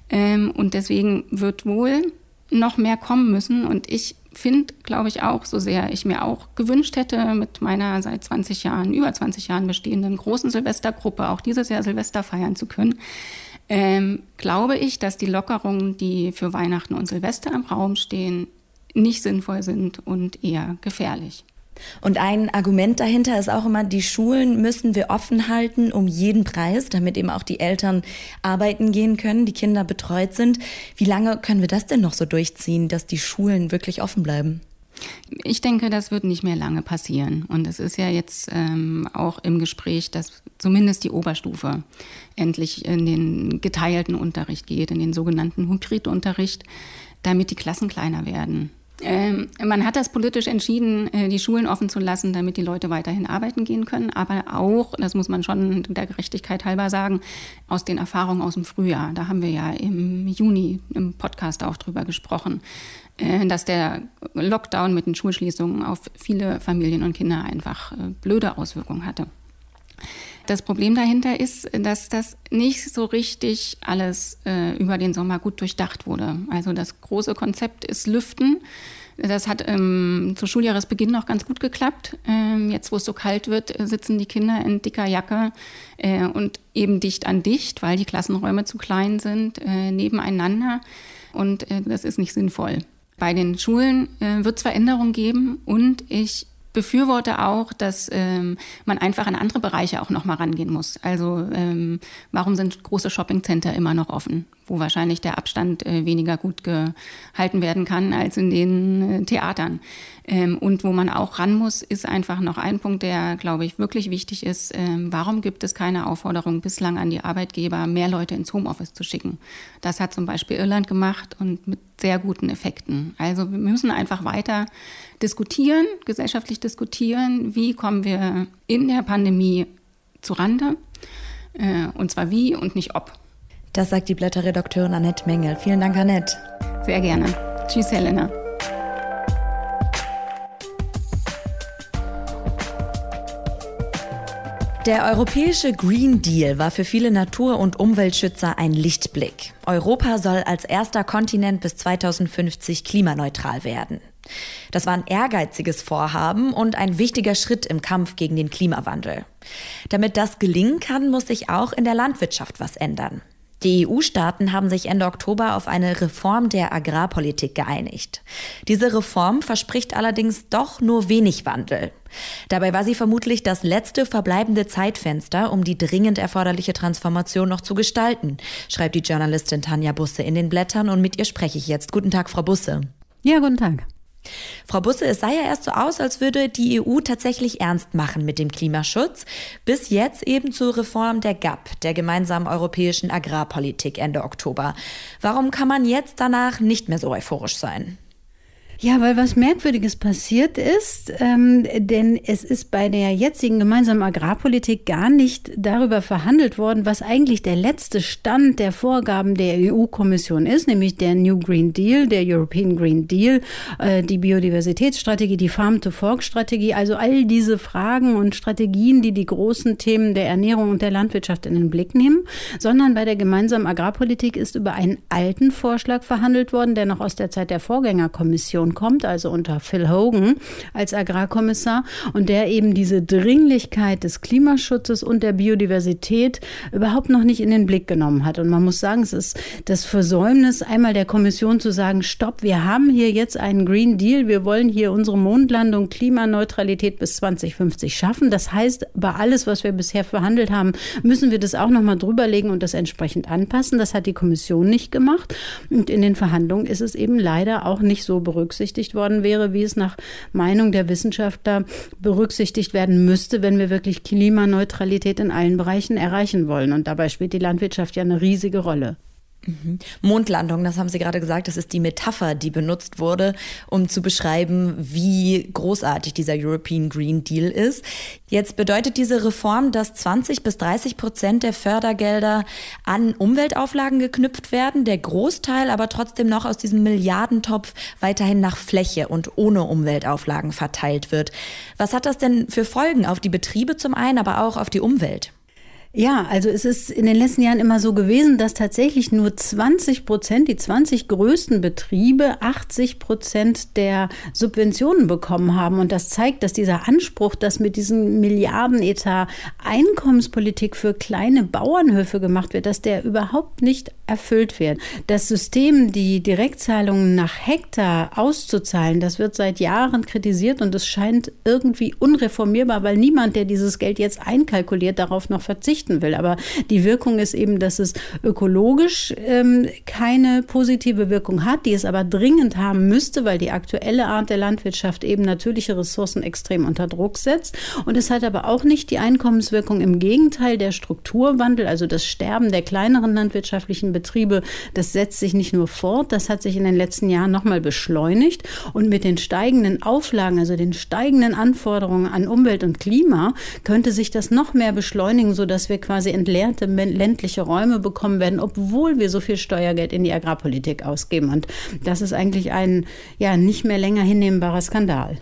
Ähm, und deswegen wird wohl noch mehr kommen müssen. Und ich finde, glaube ich, auch, so sehr ich mir auch gewünscht hätte, mit meiner seit 20 Jahren, über 20 Jahren bestehenden großen Silvestergruppe auch dieses Jahr Silvester feiern zu können, ähm, glaube ich, dass die Lockerungen, die für Weihnachten und Silvester im Raum stehen, nicht sinnvoll sind und eher gefährlich. Und ein Argument dahinter ist auch immer, die Schulen müssen wir offen halten um jeden Preis, damit eben auch die Eltern arbeiten gehen können, die Kinder betreut sind. Wie lange können wir das denn noch so durchziehen, dass die Schulen wirklich offen bleiben? Ich denke, das wird nicht mehr lange passieren. Und es ist ja jetzt ähm, auch im Gespräch, dass zumindest die Oberstufe endlich in den geteilten Unterricht geht, in den sogenannten Hybridunterricht, damit die Klassen kleiner werden. Ähm, man hat das politisch entschieden, äh, die Schulen offen zu lassen, damit die Leute weiterhin arbeiten gehen können, aber auch, das muss man schon der Gerechtigkeit halber sagen, aus den Erfahrungen aus dem Frühjahr. Da haben wir ja im Juni im Podcast auch drüber gesprochen, äh, dass der Lockdown mit den Schulschließungen auf viele Familien und Kinder einfach äh, blöde Auswirkungen hatte. Das Problem dahinter ist, dass das nicht so richtig alles äh, über den Sommer gut durchdacht wurde. Also das große Konzept ist Lüften. Das hat ähm, zu Schuljahresbeginn noch ganz gut geklappt. Ähm, jetzt, wo es so kalt wird, sitzen die Kinder in dicker Jacke äh, und eben dicht an dicht, weil die Klassenräume zu klein sind, äh, nebeneinander. Und äh, das ist nicht sinnvoll. Bei den Schulen äh, wird es Veränderungen geben und ich befürworte auch, dass ähm, man einfach an andere Bereiche auch noch mal rangehen muss. Also ähm, warum sind große Shoppingcenter immer noch offen? Wo wahrscheinlich der Abstand äh, weniger gut gehalten werden kann als in den äh, Theatern. Ähm, und wo man auch ran muss, ist einfach noch ein Punkt, der, glaube ich, wirklich wichtig ist. Ähm, warum gibt es keine Aufforderung bislang an die Arbeitgeber, mehr Leute ins Homeoffice zu schicken? Das hat zum Beispiel Irland gemacht und mit sehr guten Effekten. Also wir müssen einfach weiter diskutieren, gesellschaftlich diskutieren, wie kommen wir in der Pandemie zurande. Äh, und zwar wie und nicht ob. Das sagt die Blätterredakteurin Annette Mengel. Vielen Dank, Annette. Sehr gerne. Tschüss, Helena. Der europäische Green Deal war für viele Natur- und Umweltschützer ein Lichtblick. Europa soll als erster Kontinent bis 2050 klimaneutral werden. Das war ein ehrgeiziges Vorhaben und ein wichtiger Schritt im Kampf gegen den Klimawandel. Damit das gelingen kann, muss sich auch in der Landwirtschaft was ändern. Die EU-Staaten haben sich Ende Oktober auf eine Reform der Agrarpolitik geeinigt. Diese Reform verspricht allerdings doch nur wenig Wandel. Dabei war sie vermutlich das letzte verbleibende Zeitfenster, um die dringend erforderliche Transformation noch zu gestalten, schreibt die Journalistin Tanja Busse in den Blättern und mit ihr spreche ich jetzt. Guten Tag, Frau Busse. Ja, guten Tag. Frau Busse, es sah ja erst so aus, als würde die EU tatsächlich ernst machen mit dem Klimaschutz, bis jetzt eben zur Reform der GAP, der gemeinsamen europäischen Agrarpolitik Ende Oktober. Warum kann man jetzt danach nicht mehr so euphorisch sein? Ja, weil was Merkwürdiges passiert ist, ähm, denn es ist bei der jetzigen gemeinsamen Agrarpolitik gar nicht darüber verhandelt worden, was eigentlich der letzte Stand der Vorgaben der EU-Kommission ist, nämlich der New Green Deal, der European Green Deal, äh, die Biodiversitätsstrategie, die Farm-to-Fork-Strategie, also all diese Fragen und Strategien, die die großen Themen der Ernährung und der Landwirtschaft in den Blick nehmen, sondern bei der gemeinsamen Agrarpolitik ist über einen alten Vorschlag verhandelt worden, der noch aus der Zeit der Vorgängerkommission Kommission kommt, also unter Phil Hogan als Agrarkommissar und der eben diese Dringlichkeit des Klimaschutzes und der Biodiversität überhaupt noch nicht in den Blick genommen hat. Und man muss sagen, es ist das Versäumnis einmal der Kommission zu sagen, stopp, wir haben hier jetzt einen Green Deal, wir wollen hier unsere Mondlandung Klimaneutralität bis 2050 schaffen. Das heißt, bei alles, was wir bisher verhandelt haben, müssen wir das auch noch mal drüberlegen und das entsprechend anpassen. Das hat die Kommission nicht gemacht. Und in den Verhandlungen ist es eben leider auch nicht so berücksichtigt berücksichtigt worden wäre, wie es nach Meinung der Wissenschaftler berücksichtigt werden müsste, wenn wir wirklich Klimaneutralität in allen Bereichen erreichen wollen. Und dabei spielt die Landwirtschaft ja eine riesige Rolle. Mondlandung, das haben Sie gerade gesagt, das ist die Metapher, die benutzt wurde, um zu beschreiben, wie großartig dieser European Green Deal ist. Jetzt bedeutet diese Reform, dass 20 bis 30 Prozent der Fördergelder an Umweltauflagen geknüpft werden, der Großteil aber trotzdem noch aus diesem Milliardentopf weiterhin nach Fläche und ohne Umweltauflagen verteilt wird. Was hat das denn für Folgen auf die Betriebe zum einen, aber auch auf die Umwelt? Ja, also es ist in den letzten Jahren immer so gewesen, dass tatsächlich nur 20 Prozent, die 20 größten Betriebe, 80 Prozent der Subventionen bekommen haben. Und das zeigt, dass dieser Anspruch, dass mit diesem Milliardenetat Einkommenspolitik für kleine Bauernhöfe gemacht wird, dass der überhaupt nicht erfüllt wird. Das System, die Direktzahlungen nach Hektar auszuzahlen, das wird seit Jahren kritisiert und es scheint irgendwie unreformierbar, weil niemand, der dieses Geld jetzt einkalkuliert, darauf noch verzichtet verzichten will. Aber die Wirkung ist eben, dass es ökologisch ähm, keine positive Wirkung hat, die es aber dringend haben müsste, weil die aktuelle Art der Landwirtschaft eben natürliche Ressourcen extrem unter Druck setzt. Und es hat aber auch nicht die Einkommenswirkung. Im Gegenteil, der Strukturwandel, also das Sterben der kleineren landwirtschaftlichen Betriebe, das setzt sich nicht nur fort, das hat sich in den letzten Jahren nochmal beschleunigt. Und mit den steigenden Auflagen, also den steigenden Anforderungen an Umwelt und Klima, könnte sich das noch mehr beschleunigen, sodass wir quasi entleerte ländliche Räume bekommen werden, obwohl wir so viel Steuergeld in die Agrarpolitik ausgeben. Und das ist eigentlich ein ja nicht mehr länger hinnehmbarer Skandal.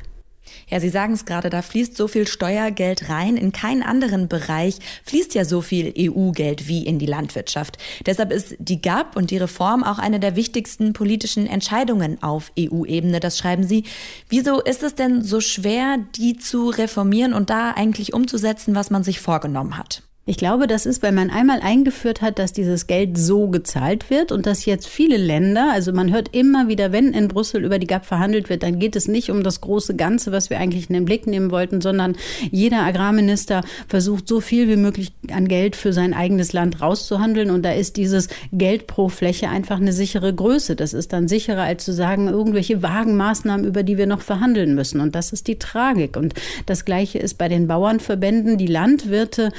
Ja, Sie sagen es gerade, da fließt so viel Steuergeld rein. In keinen anderen Bereich fließt ja so viel EU-Geld wie in die Landwirtschaft. Deshalb ist die GAP und die Reform auch eine der wichtigsten politischen Entscheidungen auf EU-Ebene. Das schreiben Sie. Wieso ist es denn so schwer, die zu reformieren und da eigentlich umzusetzen, was man sich vorgenommen hat? Ich glaube, das ist, weil man einmal eingeführt hat, dass dieses Geld so gezahlt wird und dass jetzt viele Länder, also man hört immer wieder, wenn in Brüssel über die GAP verhandelt wird, dann geht es nicht um das große Ganze, was wir eigentlich in den Blick nehmen wollten, sondern jeder Agrarminister versucht so viel wie möglich an Geld für sein eigenes Land rauszuhandeln und da ist dieses Geld pro Fläche einfach eine sichere Größe. Das ist dann sicherer, als zu sagen, irgendwelche vagen Maßnahmen, über die wir noch verhandeln müssen. Und das ist die Tragik. Und das Gleiche ist bei den Bauernverbänden. Die Landwirte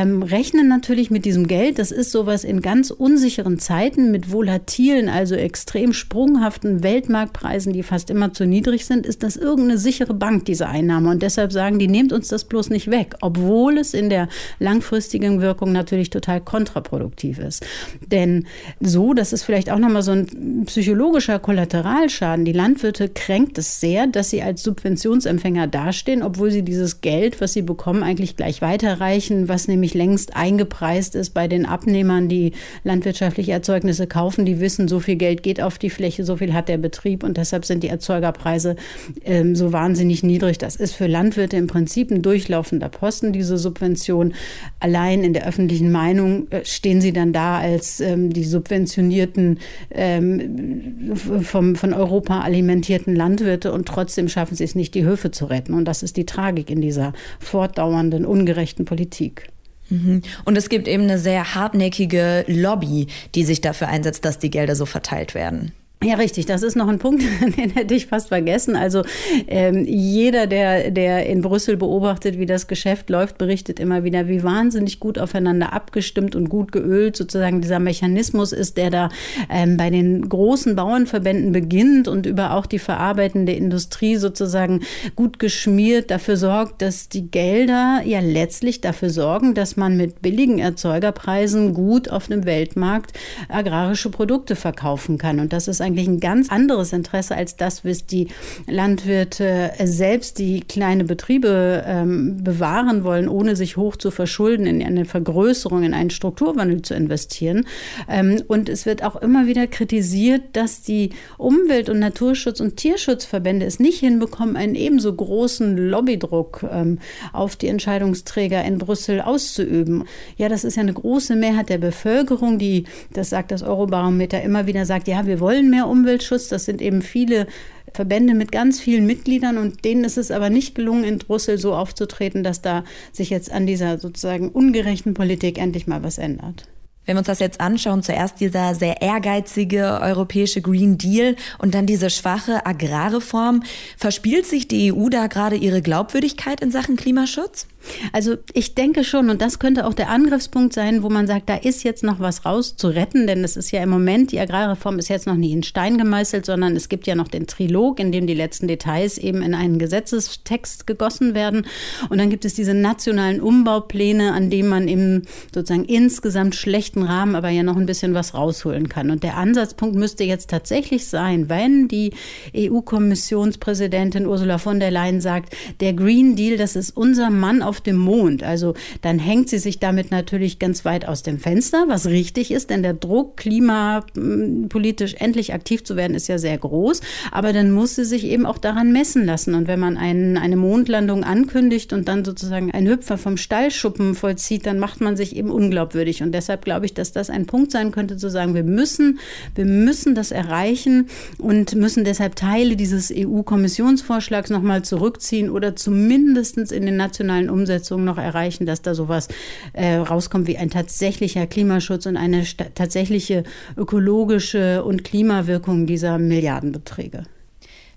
ähm, rechnen natürlich mit diesem Geld. Das ist sowas in ganz unsicheren Zeiten mit volatilen, also extrem sprunghaften Weltmarktpreisen, die fast immer zu niedrig sind, ist das irgendeine sichere Bank, diese Einnahme. Und deshalb sagen die, nehmt uns das bloß nicht weg, obwohl es in der langfristigen Wirkung natürlich total kontraproduktiv ist. Denn so, das ist vielleicht auch nochmal so ein psychologischer Kollateralschaden. Die Landwirte kränkt es sehr, dass sie als Subventionsempfänger dastehen, obwohl sie dieses Geld, was sie bekommen, eigentlich gleich weiterreichen, was nämlich nämlich längst eingepreist ist bei den Abnehmern, die landwirtschaftliche Erzeugnisse kaufen. Die wissen, so viel Geld geht auf die Fläche, so viel hat der Betrieb und deshalb sind die Erzeugerpreise ähm, so wahnsinnig niedrig. Das ist für Landwirte im Prinzip ein durchlaufender Posten, diese Subvention. Allein in der öffentlichen Meinung äh, stehen sie dann da als ähm, die subventionierten, ähm, vom, von Europa alimentierten Landwirte und trotzdem schaffen sie es nicht, die Höfe zu retten. Und das ist die Tragik in dieser fortdauernden, ungerechten Politik. Mhm. Und es gibt eben eine sehr hartnäckige Lobby, die sich dafür einsetzt, dass die Gelder so verteilt werden. Ja, richtig. Das ist noch ein Punkt, den hätte ich fast vergessen. Also ähm, jeder, der, der in Brüssel beobachtet, wie das Geschäft läuft, berichtet immer wieder, wie wahnsinnig gut aufeinander abgestimmt und gut geölt sozusagen dieser Mechanismus ist, der da ähm, bei den großen Bauernverbänden beginnt und über auch die verarbeitende Industrie sozusagen gut geschmiert dafür sorgt, dass die Gelder ja letztlich dafür sorgen, dass man mit billigen Erzeugerpreisen gut auf dem Weltmarkt agrarische Produkte verkaufen kann. Und das ist ein eigentlich ein ganz anderes Interesse als das, was die Landwirte selbst, die kleine Betriebe ähm, bewahren wollen, ohne sich hoch zu verschulden, in eine Vergrößerung, in einen Strukturwandel zu investieren. Ähm, und es wird auch immer wieder kritisiert, dass die Umwelt- und Naturschutz- und Tierschutzverbände es nicht hinbekommen, einen ebenso großen Lobbydruck ähm, auf die Entscheidungsträger in Brüssel auszuüben. Ja, das ist ja eine große Mehrheit der Bevölkerung, die, das sagt das Eurobarometer, immer wieder sagt, ja, wir wollen mehr mehr Umweltschutz. Das sind eben viele Verbände mit ganz vielen Mitgliedern und denen ist es aber nicht gelungen, in Brüssel so aufzutreten, dass da sich jetzt an dieser sozusagen ungerechten Politik endlich mal was ändert. Wenn wir uns das jetzt anschauen, zuerst dieser sehr ehrgeizige europäische Green Deal und dann diese schwache Agrarreform, verspielt sich die EU da gerade ihre Glaubwürdigkeit in Sachen Klimaschutz? Also ich denke schon, und das könnte auch der Angriffspunkt sein, wo man sagt, da ist jetzt noch was rauszuretten, denn es ist ja im Moment, die Agrarreform ist jetzt noch nicht in Stein gemeißelt, sondern es gibt ja noch den Trilog, in dem die letzten Details eben in einen Gesetzestext gegossen werden. Und dann gibt es diese nationalen Umbaupläne, an denen man im sozusagen insgesamt schlechten Rahmen aber ja noch ein bisschen was rausholen kann. Und der Ansatzpunkt müsste jetzt tatsächlich sein, wenn die EU-Kommissionspräsidentin Ursula von der Leyen sagt, der Green Deal, das ist unser Mann auf dem Mond. Also dann hängt sie sich damit natürlich ganz weit aus dem Fenster, was richtig ist, denn der Druck, klimapolitisch endlich aktiv zu werden, ist ja sehr groß. Aber dann muss sie sich eben auch daran messen lassen. Und wenn man einen, eine Mondlandung ankündigt und dann sozusagen einen Hüpfer vom Stallschuppen vollzieht, dann macht man sich eben unglaubwürdig. Und deshalb glaube ich, dass das ein Punkt sein könnte, zu sagen, wir müssen, wir müssen das erreichen und müssen deshalb Teile dieses EU-Kommissionsvorschlags nochmal zurückziehen oder zumindest in den nationalen Umsetzungen Umsetzung noch erreichen, dass da sowas äh, rauskommt wie ein tatsächlicher Klimaschutz und eine tatsächliche ökologische und Klimawirkung dieser Milliardenbeträge.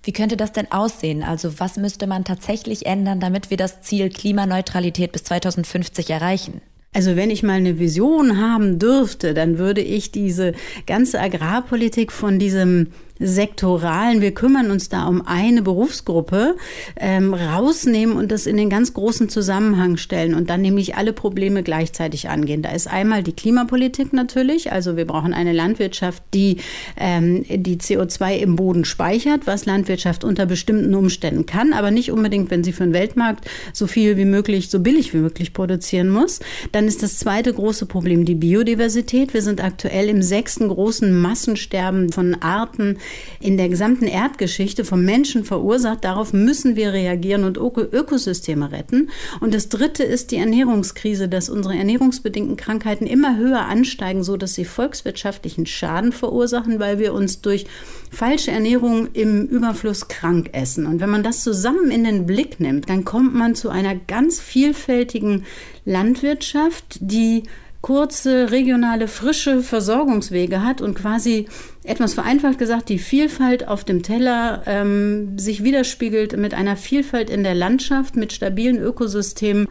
Wie könnte das denn aussehen? Also was müsste man tatsächlich ändern, damit wir das Ziel Klimaneutralität bis 2050 erreichen? Also wenn ich mal eine Vision haben dürfte, dann würde ich diese ganze Agrarpolitik von diesem sektoralen, wir kümmern uns da um eine Berufsgruppe, ähm, rausnehmen und das in den ganz großen Zusammenhang stellen und dann nämlich alle Probleme gleichzeitig angehen. Da ist einmal die Klimapolitik natürlich, also wir brauchen eine Landwirtschaft, die ähm, die CO2 im Boden speichert, was Landwirtschaft unter bestimmten Umständen kann, aber nicht unbedingt, wenn sie für den Weltmarkt so viel wie möglich, so billig wie möglich produzieren muss. Dann ist das zweite große Problem die Biodiversität. Wir sind aktuell im sechsten großen Massensterben von Arten in der gesamten Erdgeschichte vom Menschen verursacht. Darauf müssen wir reagieren und Ökosysteme retten. Und das Dritte ist die Ernährungskrise, dass unsere ernährungsbedingten Krankheiten immer höher ansteigen, so dass sie volkswirtschaftlichen Schaden verursachen, weil wir uns durch falsche Ernährung im Überfluss krank essen. Und wenn man das zusammen in den Blick nimmt, dann kommt man zu einer ganz vielfältigen Landwirtschaft, die kurze, regionale, frische Versorgungswege hat und quasi etwas vereinfacht gesagt die Vielfalt auf dem Teller ähm, sich widerspiegelt mit einer Vielfalt in der Landschaft, mit stabilen Ökosystemen.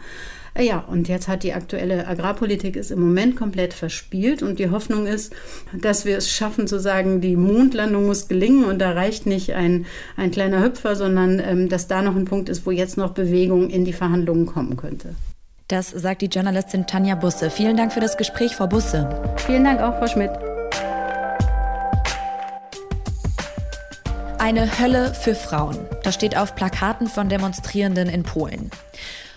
Äh, ja, und jetzt hat die aktuelle Agrarpolitik ist im Moment komplett verspielt und die Hoffnung ist, dass wir es schaffen zu sagen, die Mondlandung muss gelingen und da reicht nicht ein, ein kleiner Hüpfer, sondern ähm, dass da noch ein Punkt ist, wo jetzt noch Bewegung in die Verhandlungen kommen könnte. Das sagt die Journalistin Tanja Busse. Vielen Dank für das Gespräch, Frau Busse. Vielen Dank auch, Frau Schmidt. Eine Hölle für Frauen. Das steht auf Plakaten von Demonstrierenden in Polen.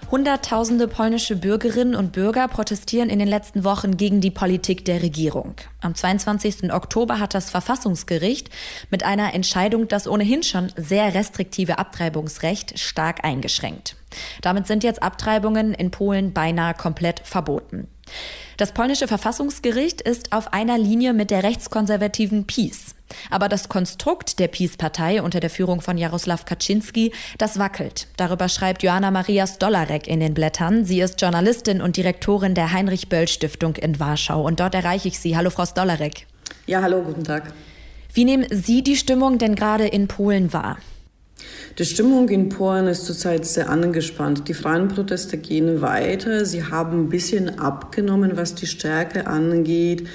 Hunderttausende polnische Bürgerinnen und Bürger protestieren in den letzten Wochen gegen die Politik der Regierung. Am 22. Oktober hat das Verfassungsgericht mit einer Entscheidung das ohnehin schon sehr restriktive Abtreibungsrecht stark eingeschränkt. Damit sind jetzt Abtreibungen in Polen beinahe komplett verboten. Das polnische Verfassungsgericht ist auf einer Linie mit der rechtskonservativen PiS. Aber das Konstrukt der PiS-Partei unter der Führung von Jaroslaw Kaczynski, das wackelt. Darüber schreibt Joanna Maria Stolarek in den Blättern. Sie ist Journalistin und Direktorin der Heinrich-Böll-Stiftung in Warschau. Und dort erreiche ich Sie. Hallo, Frau Stolarek. Ja, hallo, guten Tag. Wie nehmen Sie die Stimmung denn gerade in Polen wahr? Die Stimmung in Polen ist zurzeit sehr angespannt. Die freien Proteste gehen weiter. Sie haben ein bisschen abgenommen, was die Stärke angeht.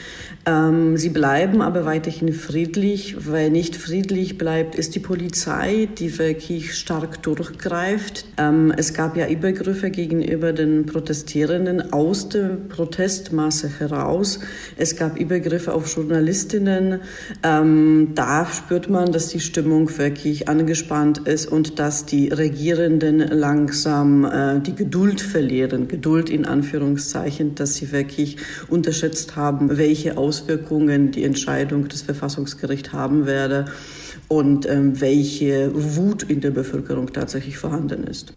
Ähm, sie bleiben aber weiterhin friedlich. Weil nicht friedlich bleibt, ist die Polizei, die wirklich stark durchgreift. Ähm, es gab ja Übergriffe gegenüber den Protestierenden aus der Protestmasse heraus. Es gab Übergriffe auf Journalistinnen. Ähm, da spürt man, dass die Stimmung wirklich angespannt ist und dass die Regierenden langsam äh, die Geduld verlieren. Geduld in Anführungszeichen, dass sie wirklich unterschätzt haben, welche Auswirkungen die Entscheidung des Verfassungsgerichts haben werde und ähm, welche Wut in der Bevölkerung tatsächlich vorhanden ist.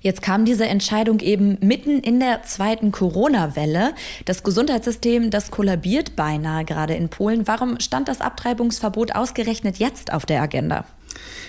Jetzt kam diese Entscheidung eben mitten in der zweiten Corona-Welle. Das Gesundheitssystem, das kollabiert beinahe gerade in Polen. Warum stand das Abtreibungsverbot ausgerechnet jetzt auf der Agenda?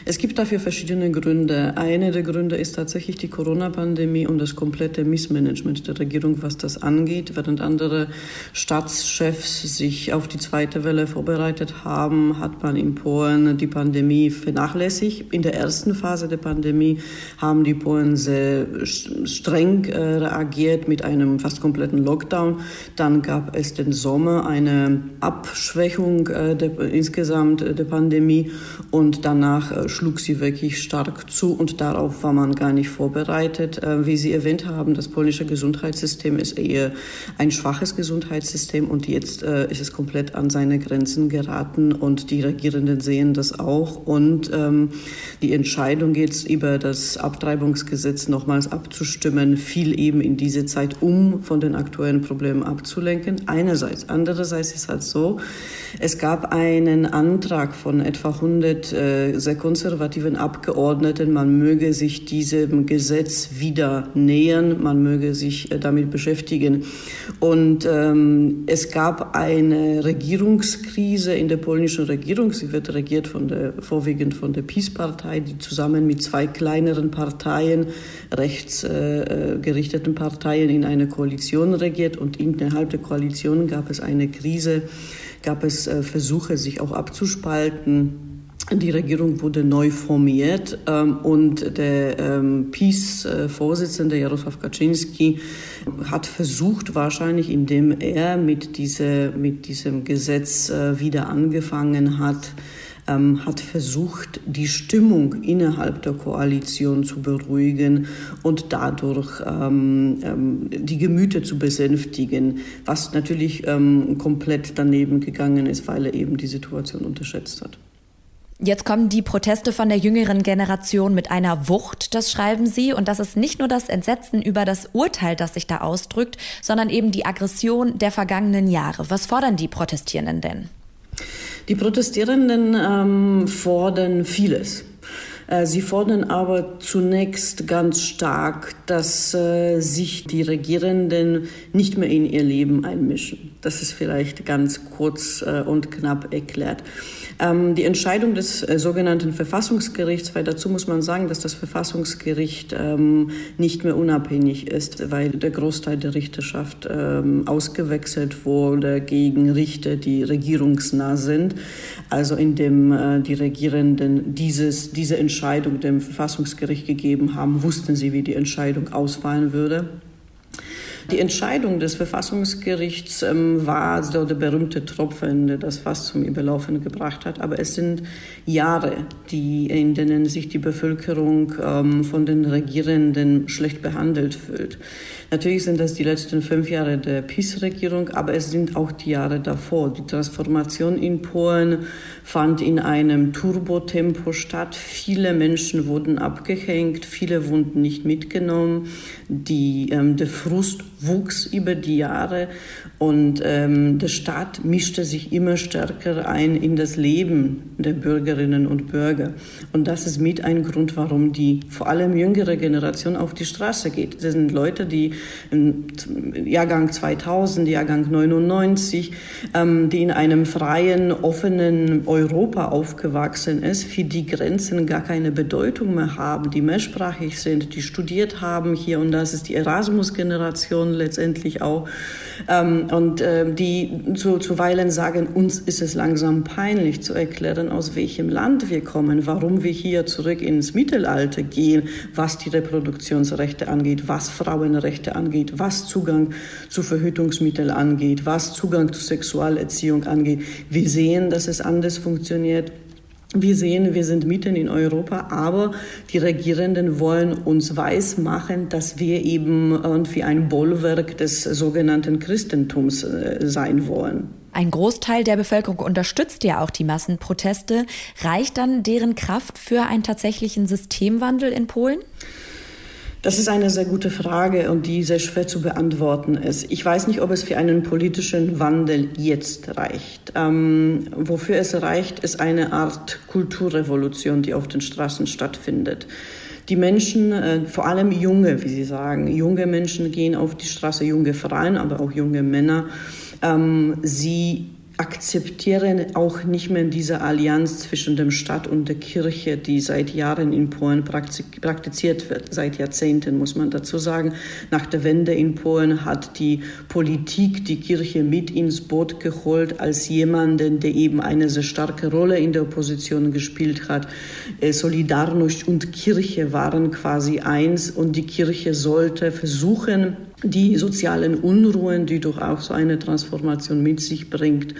Es gibt dafür verschiedene Gründe. Einer der Gründe ist tatsächlich die Corona-Pandemie und das komplette Missmanagement der Regierung, was das angeht. Während andere Staatschefs sich auf die zweite Welle vorbereitet haben, hat man in Polen die Pandemie vernachlässigt. In der ersten Phase der Pandemie haben die Polen sehr streng äh, reagiert mit einem fast kompletten Lockdown. Dann gab es den Sommer eine Abschwächung äh, der, insgesamt der Pandemie und danach äh, schlug sie wirklich stark zu und darauf war man gar nicht vorbereitet. Äh, wie Sie erwähnt haben, das polnische Gesundheitssystem ist eher ein schwaches Gesundheitssystem und jetzt äh, ist es komplett an seine Grenzen geraten und die Regierenden sehen das auch und ähm, die Entscheidung jetzt über das Abtreibungsgesetz nochmals abzustimmen, fiel eben in diese Zeit, um von den aktuellen Problemen abzulenken. Einerseits. Andererseits ist halt so, es gab einen Antrag von etwa 100 äh, sehr konservativen Abgeordneten, man möge sich diesem Gesetz wieder nähern, man möge sich äh, damit beschäftigen. Und ähm, es gab eine Regierungskrise in der polnischen Regierung. Sie wird regiert von der, vorwiegend von der PiS-Partei, die zusammen mit zwei kleineren Parteien, rechtsgerichteten äh, Parteien in einer Koalition regiert. Und innerhalb der Koalition gab es eine Krise, gab es äh, Versuche, sich auch abzuspalten. Die Regierung wurde neu formiert ähm, und der ähm, PiS-Vorsitzende Jarosław Kaczynski hat versucht, wahrscheinlich indem er mit, diese, mit diesem Gesetz äh, wieder angefangen hat, ähm, hat versucht, die Stimmung innerhalb der Koalition zu beruhigen und dadurch ähm, ähm, die Gemüter zu besänftigen, was natürlich ähm, komplett daneben gegangen ist, weil er eben die Situation unterschätzt hat. Jetzt kommen die Proteste von der jüngeren Generation mit einer Wucht, das schreiben Sie. Und das ist nicht nur das Entsetzen über das Urteil, das sich da ausdrückt, sondern eben die Aggression der vergangenen Jahre. Was fordern die Protestierenden denn? Die Protestierenden ähm, fordern vieles. Äh, sie fordern aber zunächst ganz stark, dass äh, sich die Regierenden nicht mehr in ihr Leben einmischen. Das ist vielleicht ganz kurz äh, und knapp erklärt. Ähm, die Entscheidung des sogenannten Verfassungsgerichts, weil dazu muss man sagen, dass das Verfassungsgericht ähm, nicht mehr unabhängig ist, weil der Großteil der Richterschaft ähm, ausgewechselt wurde gegen Richter, die regierungsnah sind. Also indem die Regierenden dieses, diese Entscheidung dem Verfassungsgericht gegeben haben, wussten sie, wie die Entscheidung ausfallen würde. Die Entscheidung des Verfassungsgerichts ähm, war so der berühmte Tropfen, der das Fass zum Überlaufen gebracht hat. Aber es sind Jahre, die, in denen sich die Bevölkerung ähm, von den Regierenden schlecht behandelt fühlt. Natürlich sind das die letzten fünf Jahre der PiS-Regierung, aber es sind auch die Jahre davor. Die Transformation in Polen fand in einem Turbotempo statt. Viele Menschen wurden abgehängt, viele wurden nicht mitgenommen. Die, ähm, der Frust wuchs über die Jahre und ähm, der Staat mischte sich immer stärker ein in das Leben der Bürgerinnen und Bürger. Und das ist mit ein Grund, warum die vor allem jüngere Generation auf die Straße geht. Das sind Leute, die im Jahrgang 2000, Jahrgang 99, ähm, die in einem freien, offenen Europa aufgewachsen ist, für die Grenzen gar keine Bedeutung mehr haben, die mehrsprachig sind, die studiert haben hier und das ist die Erasmus-Generation Korruption letztendlich auch. Ähm, und äh, die zu, zuweilen sagen, uns ist es langsam peinlich zu erklären, aus welchem Land wir kommen, warum wir hier zurück ins Mittelalter gehen, was die Reproduktionsrechte angeht, was Frauenrechte angeht, was Zugang zu Verhütungsmitteln angeht, was Zugang zu Sexualerziehung angeht. Wir sehen, dass es anders funktioniert. Wir sehen, wir sind mitten in Europa, aber die Regierenden wollen uns weismachen, dass wir eben irgendwie ein Bollwerk des sogenannten Christentums äh, sein wollen. Ein Großteil der Bevölkerung unterstützt ja auch die Massenproteste. Reicht dann deren Kraft für einen tatsächlichen Systemwandel in Polen? Das ist eine sehr gute Frage und die sehr schwer zu beantworten ist. Ich weiß nicht, ob es für einen politischen Wandel jetzt reicht. Ähm, wofür es reicht, ist eine Art Kulturrevolution, die auf den Straßen stattfindet. Die Menschen, äh, vor allem junge, wie Sie sagen, junge Menschen gehen auf die Straße, junge Frauen, aber auch junge Männer. Ähm, sie akzeptieren auch nicht mehr diese Allianz zwischen dem Staat und der Kirche, die seit Jahren in Polen praktiziert wird, seit Jahrzehnten muss man dazu sagen. Nach der Wende in Polen hat die Politik die Kirche mit ins Boot geholt als jemanden, der eben eine sehr starke Rolle in der Opposition gespielt hat. Äh, Solidarność und Kirche waren quasi eins und die Kirche sollte versuchen, die sozialen Unruhen, die doch auch so eine Transformation mit sich bringt,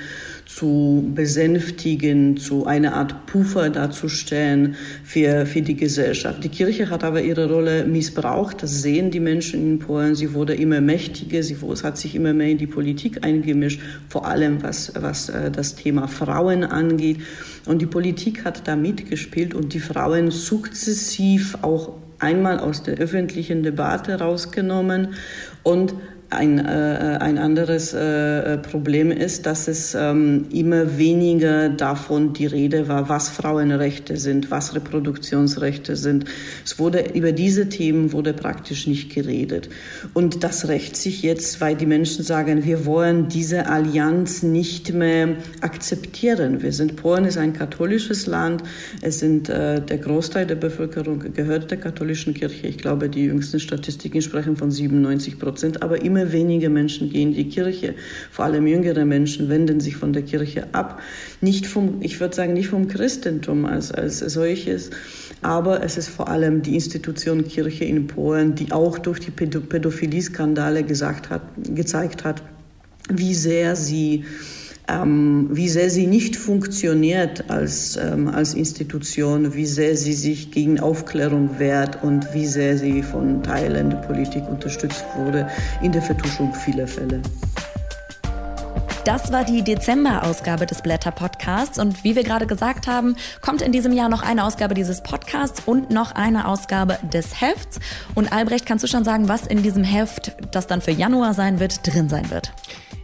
zu besänftigen, zu einer Art Puffer darzustellen für, für die Gesellschaft. Die Kirche hat aber ihre Rolle missbraucht. Das sehen die Menschen in Polen. Sie wurde immer mächtiger. Sie hat sich immer mehr in die Politik eingemischt, vor allem was, was äh, das Thema Frauen angeht. Und die Politik hat da mitgespielt und die Frauen sukzessiv auch einmal aus der öffentlichen Debatte rausgenommen und ein, äh, ein anderes äh, Problem ist, dass es ähm, immer weniger davon die Rede war, was Frauenrechte sind, was Reproduktionsrechte sind. Es wurde über diese Themen wurde praktisch nicht geredet. Und das rächt sich jetzt, weil die Menschen sagen, wir wollen diese Allianz nicht mehr akzeptieren. Wir sind Polen ist ein katholisches Land. Es sind äh, der Großteil der Bevölkerung gehört der katholischen Kirche. Ich glaube, die jüngsten Statistiken sprechen von 97 Prozent, aber immer immer weniger Menschen gehen in die Kirche. Vor allem jüngere Menschen wenden sich von der Kirche ab. Nicht vom, ich würde sagen, nicht vom Christentum als, als solches, aber es ist vor allem die Institution Kirche in Polen, die auch durch die Pädophilie-Skandale gesagt hat, gezeigt hat, wie sehr sie ähm, wie sehr sie nicht funktioniert als, ähm, als Institution, wie sehr sie sich gegen Aufklärung wehrt und wie sehr sie von Teilen der Politik unterstützt wurde in der Vertuschung vieler Fälle. Das war die Dezember-Ausgabe des Blätter Podcasts. Und wie wir gerade gesagt haben, kommt in diesem Jahr noch eine Ausgabe dieses Podcasts und noch eine Ausgabe des Hefts. Und Albrecht, kannst du schon sagen, was in diesem Heft, das dann für Januar sein wird, drin sein wird?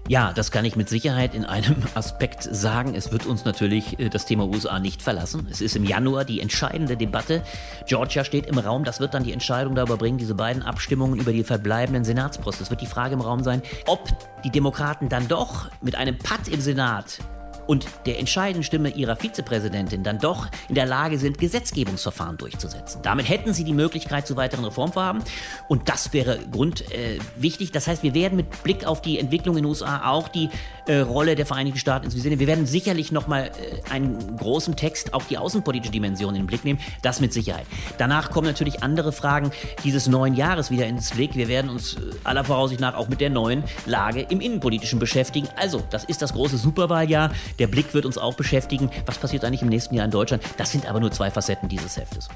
Ja, das kann ich mit Sicherheit in einem Aspekt sagen. Es wird uns natürlich äh, das Thema USA nicht verlassen. Es ist im Januar die entscheidende Debatte. Georgia steht im Raum. Das wird dann die Entscheidung darüber bringen, diese beiden Abstimmungen über die verbleibenden Senatsposten. Es wird die Frage im Raum sein, ob die Demokraten dann doch mit einem Patt im Senat und der entscheidenden Stimme ihrer Vizepräsidentin dann doch in der Lage sind, Gesetzgebungsverfahren durchzusetzen. Damit hätten sie die Möglichkeit zu weiteren Reformvorhaben und das wäre grundwichtig. Äh, das heißt, wir werden mit Blick auf die Entwicklung in den USA auch die äh, Rolle der Vereinigten Staaten ins Visier Wir werden sicherlich nochmal äh, einen großen Text, auch die außenpolitische Dimension in den Blick nehmen. Das mit Sicherheit. Danach kommen natürlich andere Fragen dieses neuen Jahres wieder ins Blick. Wir werden uns äh, aller Voraussicht nach auch mit der neuen Lage im Innenpolitischen beschäftigen. Also, das ist das große Superwahljahr. Der Blick wird uns auch beschäftigen. Was passiert eigentlich im nächsten Jahr in Deutschland? Das sind aber nur zwei Facetten dieses Heftes.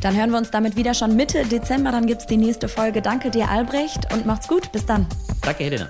Dann hören wir uns damit wieder schon Mitte Dezember. Dann gibt es die nächste Folge. Danke dir, Albrecht, und macht's gut. Bis dann. Danke, Helena.